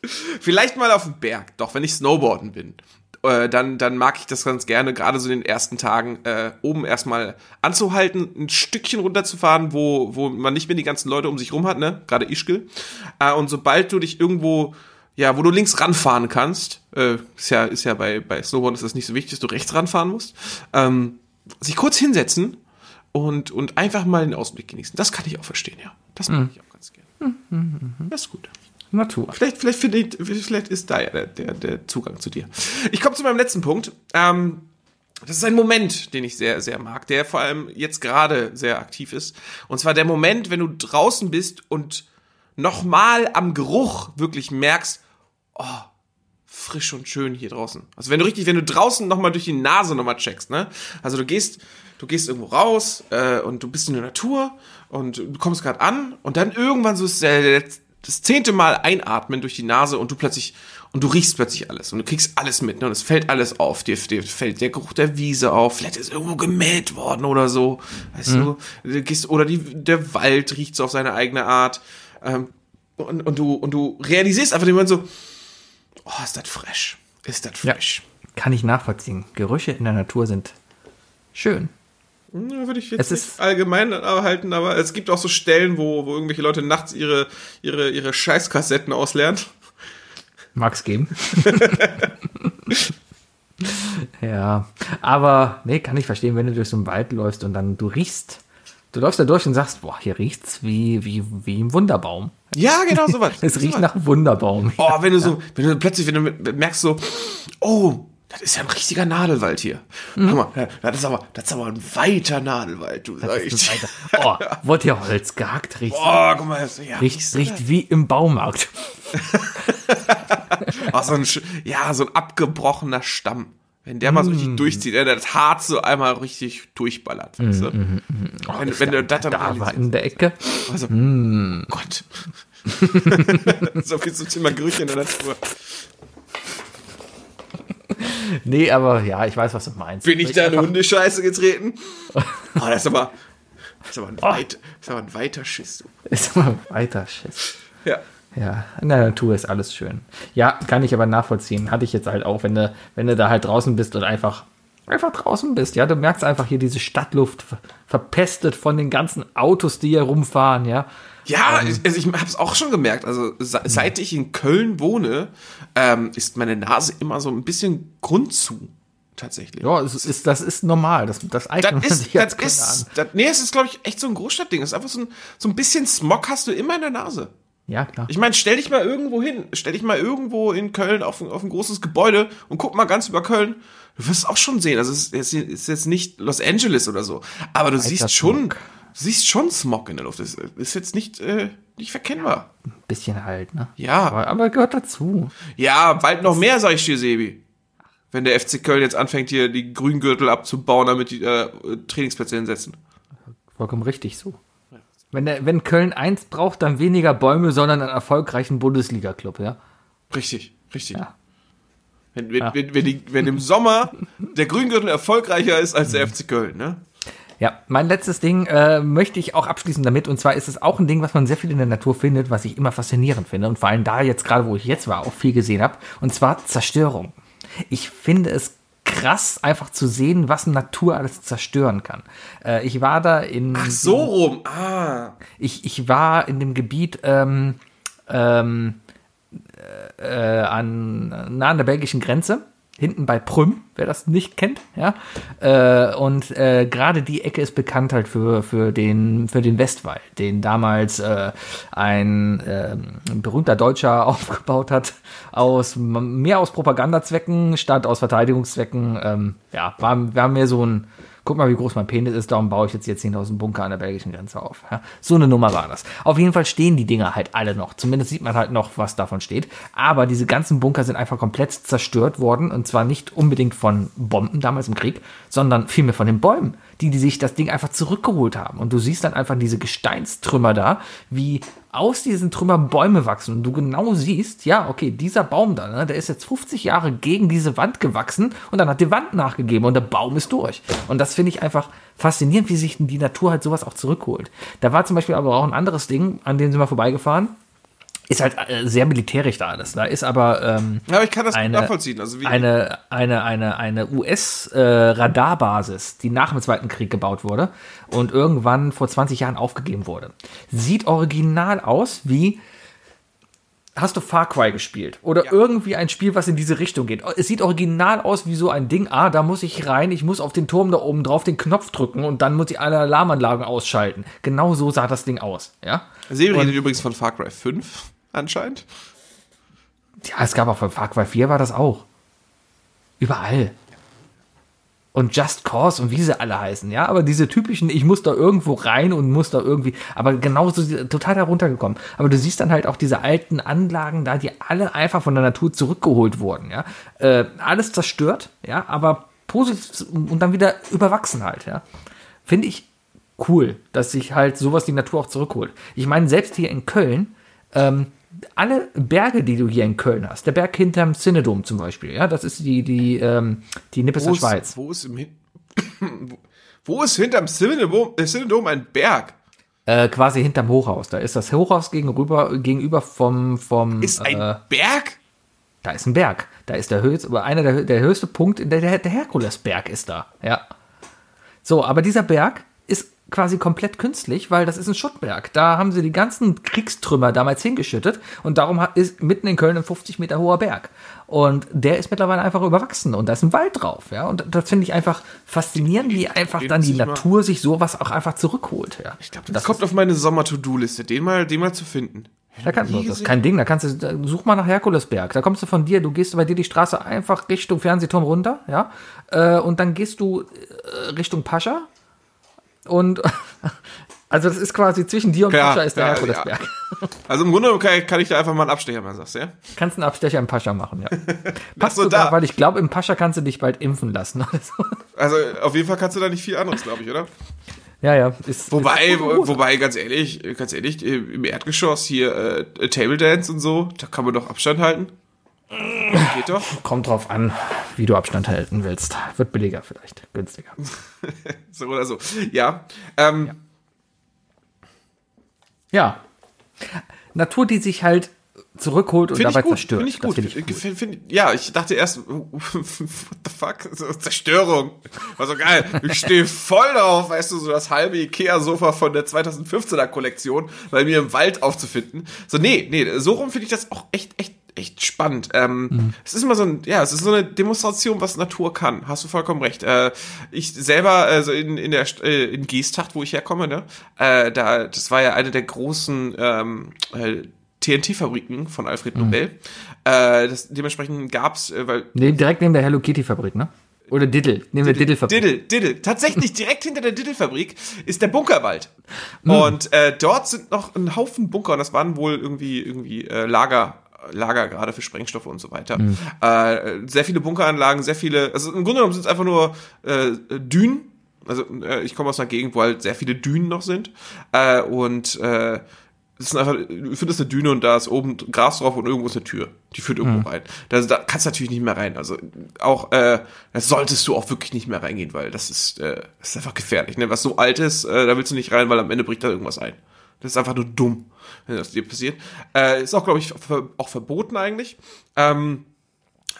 Speaker 2: Vielleicht mal auf dem Berg, doch, wenn ich Snowboarden bin. Äh, dann, dann mag ich das ganz gerne, gerade so in den ersten Tagen, äh, oben erstmal anzuhalten, ein Stückchen runterzufahren, wo, wo man nicht mehr die ganzen Leute um sich rum hat, ne? Gerade Ischgl. Äh, und sobald du dich irgendwo, ja, wo du links ranfahren kannst, äh, ist ja, ist ja bei, bei Snowboarden ist das nicht so wichtig, dass du rechts ranfahren musst, ähm, sich kurz hinsetzen und, und einfach mal den Ausblick genießen. Das kann ich auch verstehen, ja. Das mag ich auch ganz gerne. Das ist gut.
Speaker 3: Natur.
Speaker 2: Vielleicht, vielleicht, ich, vielleicht ist da ja der, der, der Zugang zu dir. Ich komme zu meinem letzten Punkt. Ähm, das ist ein Moment, den ich sehr, sehr mag, der vor allem jetzt gerade sehr aktiv ist. Und zwar der Moment, wenn du draußen bist und nochmal am Geruch wirklich merkst, oh, frisch und schön hier draußen. Also wenn du richtig, wenn du draußen nochmal durch die Nase nochmal checkst, ne? Also du gehst, du gehst irgendwo raus äh, und du bist in der Natur und du kommst gerade an und dann irgendwann so ist der, der, das zehnte Mal einatmen durch die Nase und du plötzlich und du riechst plötzlich alles und du kriegst alles mit, ne? Und es fällt alles auf. Dir, dir fällt der Geruch der Wiese auf, vielleicht ist irgendwo gemäht worden oder so. Weißt du? du gehst, oder die, der Wald riecht so auf seine eigene Art. Ähm, und, und du, und du realisierst einfach immer so, oh, ist das fresh. Ist das
Speaker 3: Ja.
Speaker 2: fresh.
Speaker 3: Kann ich nachvollziehen. Gerüche in der Natur sind schön.
Speaker 2: Würde ich jetzt
Speaker 3: Es
Speaker 2: nicht
Speaker 3: ist-
Speaker 2: allgemein halten, aber es gibt auch so Stellen, wo, wo irgendwelche Leute nachts ihre, ihre, ihre Scheißkassetten ausleeren.
Speaker 3: Mag's geben. ja, aber nee, kann ich verstehen, wenn du durch so einen Wald läufst und dann du riechst. Du läufst da durch und sagst, boah, hier riecht's wie, wie, wie im Wunderbaum.
Speaker 2: Ja, genau sowas.
Speaker 3: Es riecht nach Wunderbaum.
Speaker 2: Oh, wenn du so, wenn du plötzlich, wenn du merkst so, oh, das ist ja ein richtiger Nadelwald hier.
Speaker 3: Mhm.
Speaker 2: Guck mal, das ist aber, das ist aber ein weiter Nadelwald, du sag
Speaker 3: Das
Speaker 2: ich.
Speaker 3: ist weiter. Oh, wurde hier Holz gehackt? Riecht,
Speaker 2: Oh, guck mal, das, ja,
Speaker 3: riecht, riecht wie im Baumarkt.
Speaker 2: oh, so ein, ja, so ein abgebrochener Stamm. Wenn der mal so
Speaker 3: Mm.
Speaker 2: richtig durchzieht, ja, das Harz so einmal richtig durchballert. Weißt du? wenn, wenn du das dann
Speaker 3: Mm, Da war in der Ecke.
Speaker 2: Also,
Speaker 3: Mm.
Speaker 2: Gott. so viel zum Thema Gerüche in der Natur.
Speaker 3: Nee, aber ja, ich weiß, was du meinst.
Speaker 2: Bin ich da in Hundescheiße getreten? Oh, das ist aber, das ist aber, ein,
Speaker 3: Oh.
Speaker 2: weit, das ist aber ein weiter Schiss.
Speaker 3: Ist mal weiter, Schiss.
Speaker 2: Ja.
Speaker 3: Ja, in der Natur ist alles schön. Ja, kann ich aber nachvollziehen. Hatte ich jetzt halt auch, wenn du, wenn du da halt draußen bist und einfach, einfach draußen bist. Ja, du merkst einfach hier diese Stadtluft ver- verpestet von den ganzen Autos, die hier rumfahren, ja.
Speaker 2: Ja, ich- also ich habe es auch schon gemerkt. Also se- seit ich in Köln wohne, ähm, ist meine Nase immer so ein bisschen Grund zu. Tatsächlich.
Speaker 3: Ja, es ist, das ist normal. Das, das eignet
Speaker 2: Das ist,
Speaker 3: sich
Speaker 2: das ist,
Speaker 3: an.
Speaker 2: das, nee, es ist, glaube ich, echt so ein Großstadtding. Es ist einfach so ein, so ein bisschen Smog hast du immer in der Nase.
Speaker 3: Ja, klar.
Speaker 2: Ich meine, stell dich mal irgendwo hin. Stell dich mal irgendwo in Köln auf, ein- auf ein großes Gebäude und guck mal ganz über Köln. Du wirst es auch schon sehen. Also es ist, es ist jetzt nicht Los Angeles oder so. Aber du siehst schon,
Speaker 3: Smog.
Speaker 2: Siehst schon Smog in der Luft. Das ist jetzt nicht, äh, nicht verkennbar.
Speaker 3: bisschen halt, ne?
Speaker 2: Ja.
Speaker 3: Aber, aber gehört dazu.
Speaker 2: Ja, bald noch mehr, sag ich dir, Sebi. Wenn der FC Köln jetzt anfängt, hier die Grüngürtel abzubauen, damit die äh, Trainingsplätze hinsetzen.
Speaker 3: Vollkommen richtig so. Wenn, der, wenn Köln eins braucht, dann weniger Bäume, sondern einen erfolgreichen Bundesliga-Club, ja.
Speaker 2: Richtig, richtig.
Speaker 3: Ja.
Speaker 2: Wenn, wenn,
Speaker 3: Ja.
Speaker 2: wenn, wenn, die, wenn im Sommer der Grüngürtel erfolgreicher ist als der FC Köln, ne?
Speaker 3: Ja, mein letztes Ding äh, möchte ich auch abschließen damit. Und zwar ist es auch ein Ding, was man sehr viel in der Natur findet, was ich immer faszinierend finde. Und vor allem da jetzt gerade, wo ich jetzt war, auch viel gesehen habe. Und zwar Zerstörung. Ich finde es krass, einfach zu sehen, was Natur alles zerstören kann. Äh, ich war da in.
Speaker 2: Ach so rum. Ah.
Speaker 3: Ich, ich war in dem Gebiet ähm, ähm, äh, an, nah an der belgischen Grenze. Hinten bei Prüm, wer das nicht kennt, ja. Äh, und äh, gerade die Ecke ist bekannt halt für, für, den, für den Westwall, den damals äh, ein äh, berühmter Deutscher aufgebaut hat, aus mehr aus Propagandazwecken statt aus Verteidigungszwecken. Ähm, ja, war, war mehr so ein guck mal, wie groß mein Penis ist, darum baue ich jetzt hier 10.000 Bunker an der belgischen Grenze auf. Ja, so eine Nummer war das. Auf jeden Fall stehen die Dinger halt alle noch. Zumindest sieht man halt noch, was davon steht. Aber diese ganzen Bunker sind einfach komplett zerstört worden. Und zwar nicht unbedingt von Bomben damals im Krieg, sondern vielmehr von den Bäumen, die, die sich das Ding einfach zurückgeholt haben. Und du siehst dann einfach diese Gesteinstrümmer da, wie aus diesen Trümmern Bäume wachsen und du genau siehst, ja, okay, dieser Baum da, ne, der ist jetzt 50 Jahre gegen diese Wand gewachsen und dann hat die Wand nachgegeben und der Baum ist durch. Und das finde ich einfach faszinierend, wie sich die Natur halt sowas auch zurückholt. Da war zum Beispiel aber auch ein anderes Ding, an dem sind wir vorbeigefahren. Ist halt äh, sehr militärisch da alles. Da ist aber ähm,
Speaker 2: Ja, aber ich kann das gut
Speaker 3: eine,
Speaker 2: nachvollziehen. Also
Speaker 3: eine, eine, eine, eine US-Radarbasis, die nach dem Zweiten Krieg gebaut wurde und irgendwann vor 20 Jahren aufgegeben wurde. Sieht original aus wie. Hast du Far Cry gespielt? Oder
Speaker 2: Ja.
Speaker 3: irgendwie ein Spiel, was in diese Richtung geht? Es sieht original aus wie so ein Ding. Ah, da muss ich rein, ich muss auf den Turm da oben drauf den Knopf drücken und dann muss ich alle Alarmanlagen ausschalten. Genau so sah das Ding aus, ja?
Speaker 2: Redet übrigens von Far Cry 5 anscheinend.
Speaker 3: Ja, es gab auch von Far Cry 4 war das auch. Überall. Und Just Cause und wie sie alle heißen, ja, aber diese typischen, ich muss da irgendwo rein und muss da irgendwie, aber genauso total heruntergekommen. Aber du siehst dann halt auch diese alten Anlagen da, die alle einfach von der Natur zurückgeholt wurden, ja. Äh, alles zerstört, ja, aber positiv und dann wieder überwachsen halt, ja. Finde ich cool, dass sich halt sowas die Natur auch zurückholt. Ich meine, selbst hier in Köln, ähm, alle Berge, die du hier in Köln hast, der Berg hinterm Synodom zum Beispiel, ja, das ist die, die, ähm, die Nippeser Schweiz.
Speaker 2: wo ist im Hin wo- ist hinterm Synodom, äh, Synodom ein Berg?
Speaker 3: Äh, quasi hinterm Hochhaus. Da ist das Hochhaus gegenüber, gegenüber vom, vom
Speaker 2: Ist ein
Speaker 3: äh,
Speaker 2: Berg?
Speaker 3: da ist ein Berg. Da ist der höchste, einer der, der höchste Punkt, der, der, der Herkulesberg ist da, ja. So, aber dieser Berg quasi komplett künstlich, weil das ist ein Schuttberg. Da haben sie die ganzen Kriegstrümmer damals hingeschüttet und darum hat- ist mitten in Köln ein 50 Meter hoher Berg. Und der ist mittlerweile einfach überwachsen und da ist ein Wald drauf, ja. Und das finde ich einfach faszinierend, wie einfach dann die
Speaker 2: mal-
Speaker 3: Natur sich sowas auch einfach zurückholt, ja.
Speaker 2: Ich glaube, das, kommt auf meine Sommer-To-Do-Liste, den mal, den mal zu finden.
Speaker 3: Da kann, das ist kein Ding, da kannst du, da, such mal nach Herkulesberg. Da kommst du von dir, du gehst bei dir die Straße einfach Richtung Fernsehturm runter, ja, äh, und dann gehst du äh, Richtung Pascha und also das ist quasi zwischen dir und
Speaker 2: Ja,
Speaker 3: Pascha ist der
Speaker 2: ja,
Speaker 3: Herkulesberg.
Speaker 2: Also im Grunde kann, kann ich da einfach mal einen Abstecher machen, sagst du, ja?
Speaker 3: Kannst einen Abstecher im Pascha machen, ja. Passt
Speaker 2: so
Speaker 3: sogar,
Speaker 2: da.
Speaker 3: weil ich glaube, im Pascha kannst du dich bald impfen lassen.
Speaker 2: Also auf jeden Fall kannst du da nicht viel anderes, glaube ich, oder?
Speaker 3: ja, ja. Ist,
Speaker 2: Wobei,
Speaker 3: ist
Speaker 2: wo, wobei, ganz ehrlich, ganz ehrlich, im Erdgeschoss hier äh, Table Dance und so, da kann man doch Abstand halten. Geht doch.
Speaker 3: kommt drauf an, wie du Abstand halten willst. Wird billiger vielleicht, günstiger.
Speaker 2: So oder so. Ja. Ähm,
Speaker 3: Ja. Natur, die sich halt zurückholt und
Speaker 2: Finde
Speaker 3: dabei
Speaker 2: ich gut,
Speaker 3: zerstört.
Speaker 2: finde ich gut.
Speaker 3: find ich
Speaker 2: Find,
Speaker 3: gut.
Speaker 2: find, find, ja, ich dachte erst, what the fuck, so, Zerstörung. War so geil. Ich stehe voll drauf, weißt du, so das halbe Ikea-Sofa von der 2015er Kollektion, bei mir im Wald aufzufinden. So, nee, nee, so rum finde ich das auch echt, echt, echt spannend. Ähm,
Speaker 3: Mhm.
Speaker 2: Es ist immer so ein, ja, es ist so eine Demonstration, was Natur kann. Hast du vollkommen recht. Äh, ich selber, also in, in der äh, in Geesthacht, wo ich herkomme, ne, äh, da, das war ja eine der großen ähm, äh, TNT-Fabriken von Alfred
Speaker 3: Mhm.
Speaker 2: Nobel. Äh, das, dementsprechend gab's, äh, weil
Speaker 3: Nee, direkt neben der Hello Kitty Fabrik, ne? Oder Diddle, neben der Diddle Fabrik.
Speaker 2: Diddle, Diddle. Tatsächlich direkt hinter der Diddle-Fabrik ist der Bunkerwald.
Speaker 3: Hm.
Speaker 2: Und äh, dort sind noch ein Haufen Bunker und das waren wohl irgendwie irgendwie äh, Lager. Lager gerade für Sprengstoffe und so weiter.
Speaker 3: Hm.
Speaker 2: Äh, sehr viele Bunkeranlagen, sehr viele, also im Grunde genommen sind es einfach nur äh, Dünen. Also äh, ich komme aus einer Gegend, wo halt sehr viele Dünen noch sind. Äh, und äh, das ist einfach, du findest eine Düne und da ist oben Gras drauf und irgendwo ist eine Tür. Die führt irgendwo rein. Da, da kannst du natürlich nicht mehr rein. Also auch, äh, da solltest du auch wirklich nicht mehr reingehen, weil das ist, äh, das ist einfach gefährlich. Ne? Was so alt ist, äh, da willst du nicht rein, weil am Ende bricht da irgendwas ein. Das ist einfach nur dumm, wenn das dir passiert. Äh, ist auch, glaube ich, ver auch verboten eigentlich. Ähm,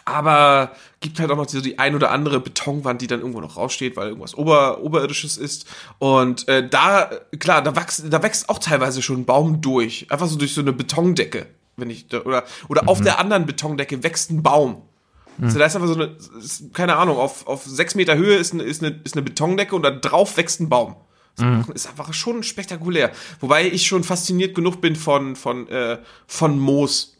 Speaker 2: aber gibt halt auch noch so die ein oder andere Betonwand, die dann irgendwo noch raussteht, weil irgendwas Ober, Oberirdisches ist. Und äh, da, klar, da wächst, da wächst auch teilweise schon ein Baum durch. Einfach so durch so eine Betondecke. Wenn ich, da- oder oder auf der anderen Betondecke wächst ein Baum. Also da ist einfach so eine, ist, keine Ahnung, auf, auf sechs Meter Höhe ist eine, ist, eine, ist eine Betondecke und da drauf wächst ein Baum. Das ist einfach schon spektakulär. Wobei ich schon fasziniert genug bin von, von, äh, von Moos.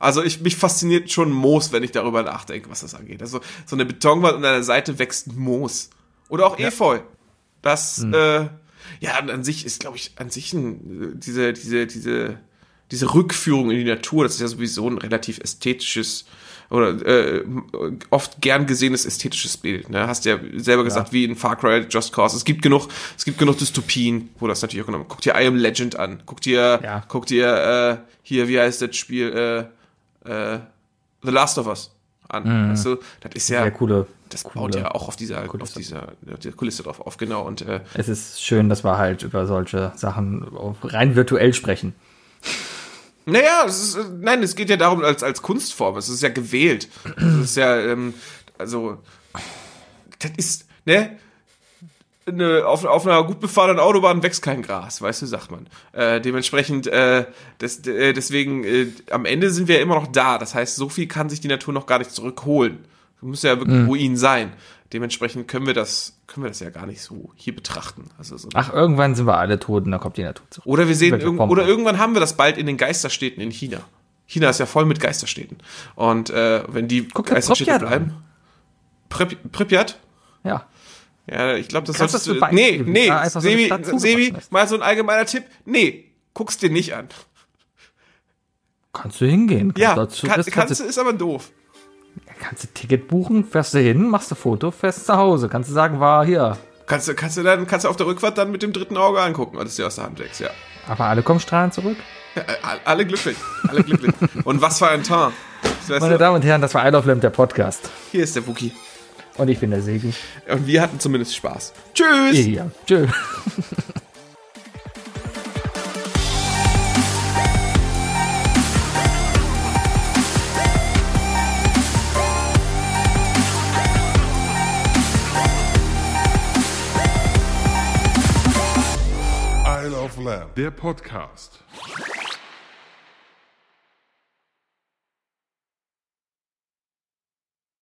Speaker 2: Also ich, mich fasziniert schon Moos, wenn ich darüber nachdenke, was das angeht. Also so eine Betonwand und an der Seite wächst Moos. Oder auch Efeu. Das, äh, ja, an sich ist, glaube ich, an sich ein, diese, diese, diese, diese Rückführung in die Natur, das ist ja sowieso ein relativ ästhetisches oder äh, oft gern gesehenes ästhetisches Bild. Ne? Hast ja selber gesagt, wie in Far Cry, Just Cause. Es gibt genug, es gibt genug Dystopien, wo das natürlich auch genommen. Guck dir I Am Legend an. Guck dir,
Speaker 3: Ja.
Speaker 2: guck dir äh, hier, wie heißt das Spiel? Äh, äh, The Last of Us an. Weißt du, das ist ja,
Speaker 3: Sehr coole.
Speaker 2: das baut
Speaker 3: coole
Speaker 2: ja auch auf dieser, auf
Speaker 3: Kulisse.
Speaker 2: dieser, auf dieser Kulisse drauf auf, genau. Und äh,
Speaker 3: Es ist schön, dass wir halt über solche Sachen auf rein virtuell sprechen.
Speaker 2: Naja, es ist, äh, nein, es geht ja darum, als, als Kunstform. Es ist ja gewählt. Es ist ja, ähm, also, das ist, ne? Eine, auf, auf einer gut befahrenen Autobahn wächst kein Gras, weißt du, sagt man. Äh, dementsprechend, äh, des, äh, deswegen, äh, am Ende sind wir ja immer noch da. Das heißt, so viel kann sich die Natur noch gar nicht zurückholen. Muss ja wirklich Ruin sein. Dementsprechend können wir das, können wir das ja gar nicht so hier betrachten. Also so
Speaker 3: Ach, irgendwann sind wir alle tot und dann kommt die Natur zurück.
Speaker 2: oder wir sehen,
Speaker 3: Form
Speaker 2: oder irgendwann haben wir das bald in den Geisterstädten in China. China ist ja voll mit Geisterstädten. Und äh, wenn die
Speaker 3: Guck
Speaker 2: Geisterstädte
Speaker 3: Pripyat
Speaker 2: bleiben. Prip, Pripyat?
Speaker 3: Ja.
Speaker 2: Ja, ich glaube, das
Speaker 3: Kannst
Speaker 2: solltest
Speaker 3: du
Speaker 2: Nee, nee,
Speaker 3: Ja, so
Speaker 2: Sebi, Sebi, mal so ein allgemeiner Tipp. Nee, guck's dir nicht an.
Speaker 3: Kannst du hingehen. Kannst
Speaker 2: Ja,
Speaker 3: dazu,
Speaker 2: kann,
Speaker 3: das
Speaker 2: kannst
Speaker 3: kannst,
Speaker 2: du, ist aber doof.
Speaker 3: Kannst du Ticket buchen, fährst du hin, machst du Foto, fährst zu Hause. Kannst du sagen, war hier.
Speaker 2: Kannst du, kannst du dann, kannst du auf der Rückfahrt dann mit dem dritten Auge angucken, als du dir aus der Hand legst, ja.
Speaker 3: Aber alle kommen strahlend zurück.
Speaker 2: ja äh, alle glücklich, alle glücklich. Und was für ein. Weißt
Speaker 3: Meine Damen und Herren, das war I Love Lamp, der Podcast.
Speaker 2: hier ist der Wookie.
Speaker 3: Und ich bin der Segi.
Speaker 2: Und wir hatten zumindest Spaß. Tschüss!
Speaker 3: Ja, tschö.
Speaker 4: Der Podcast.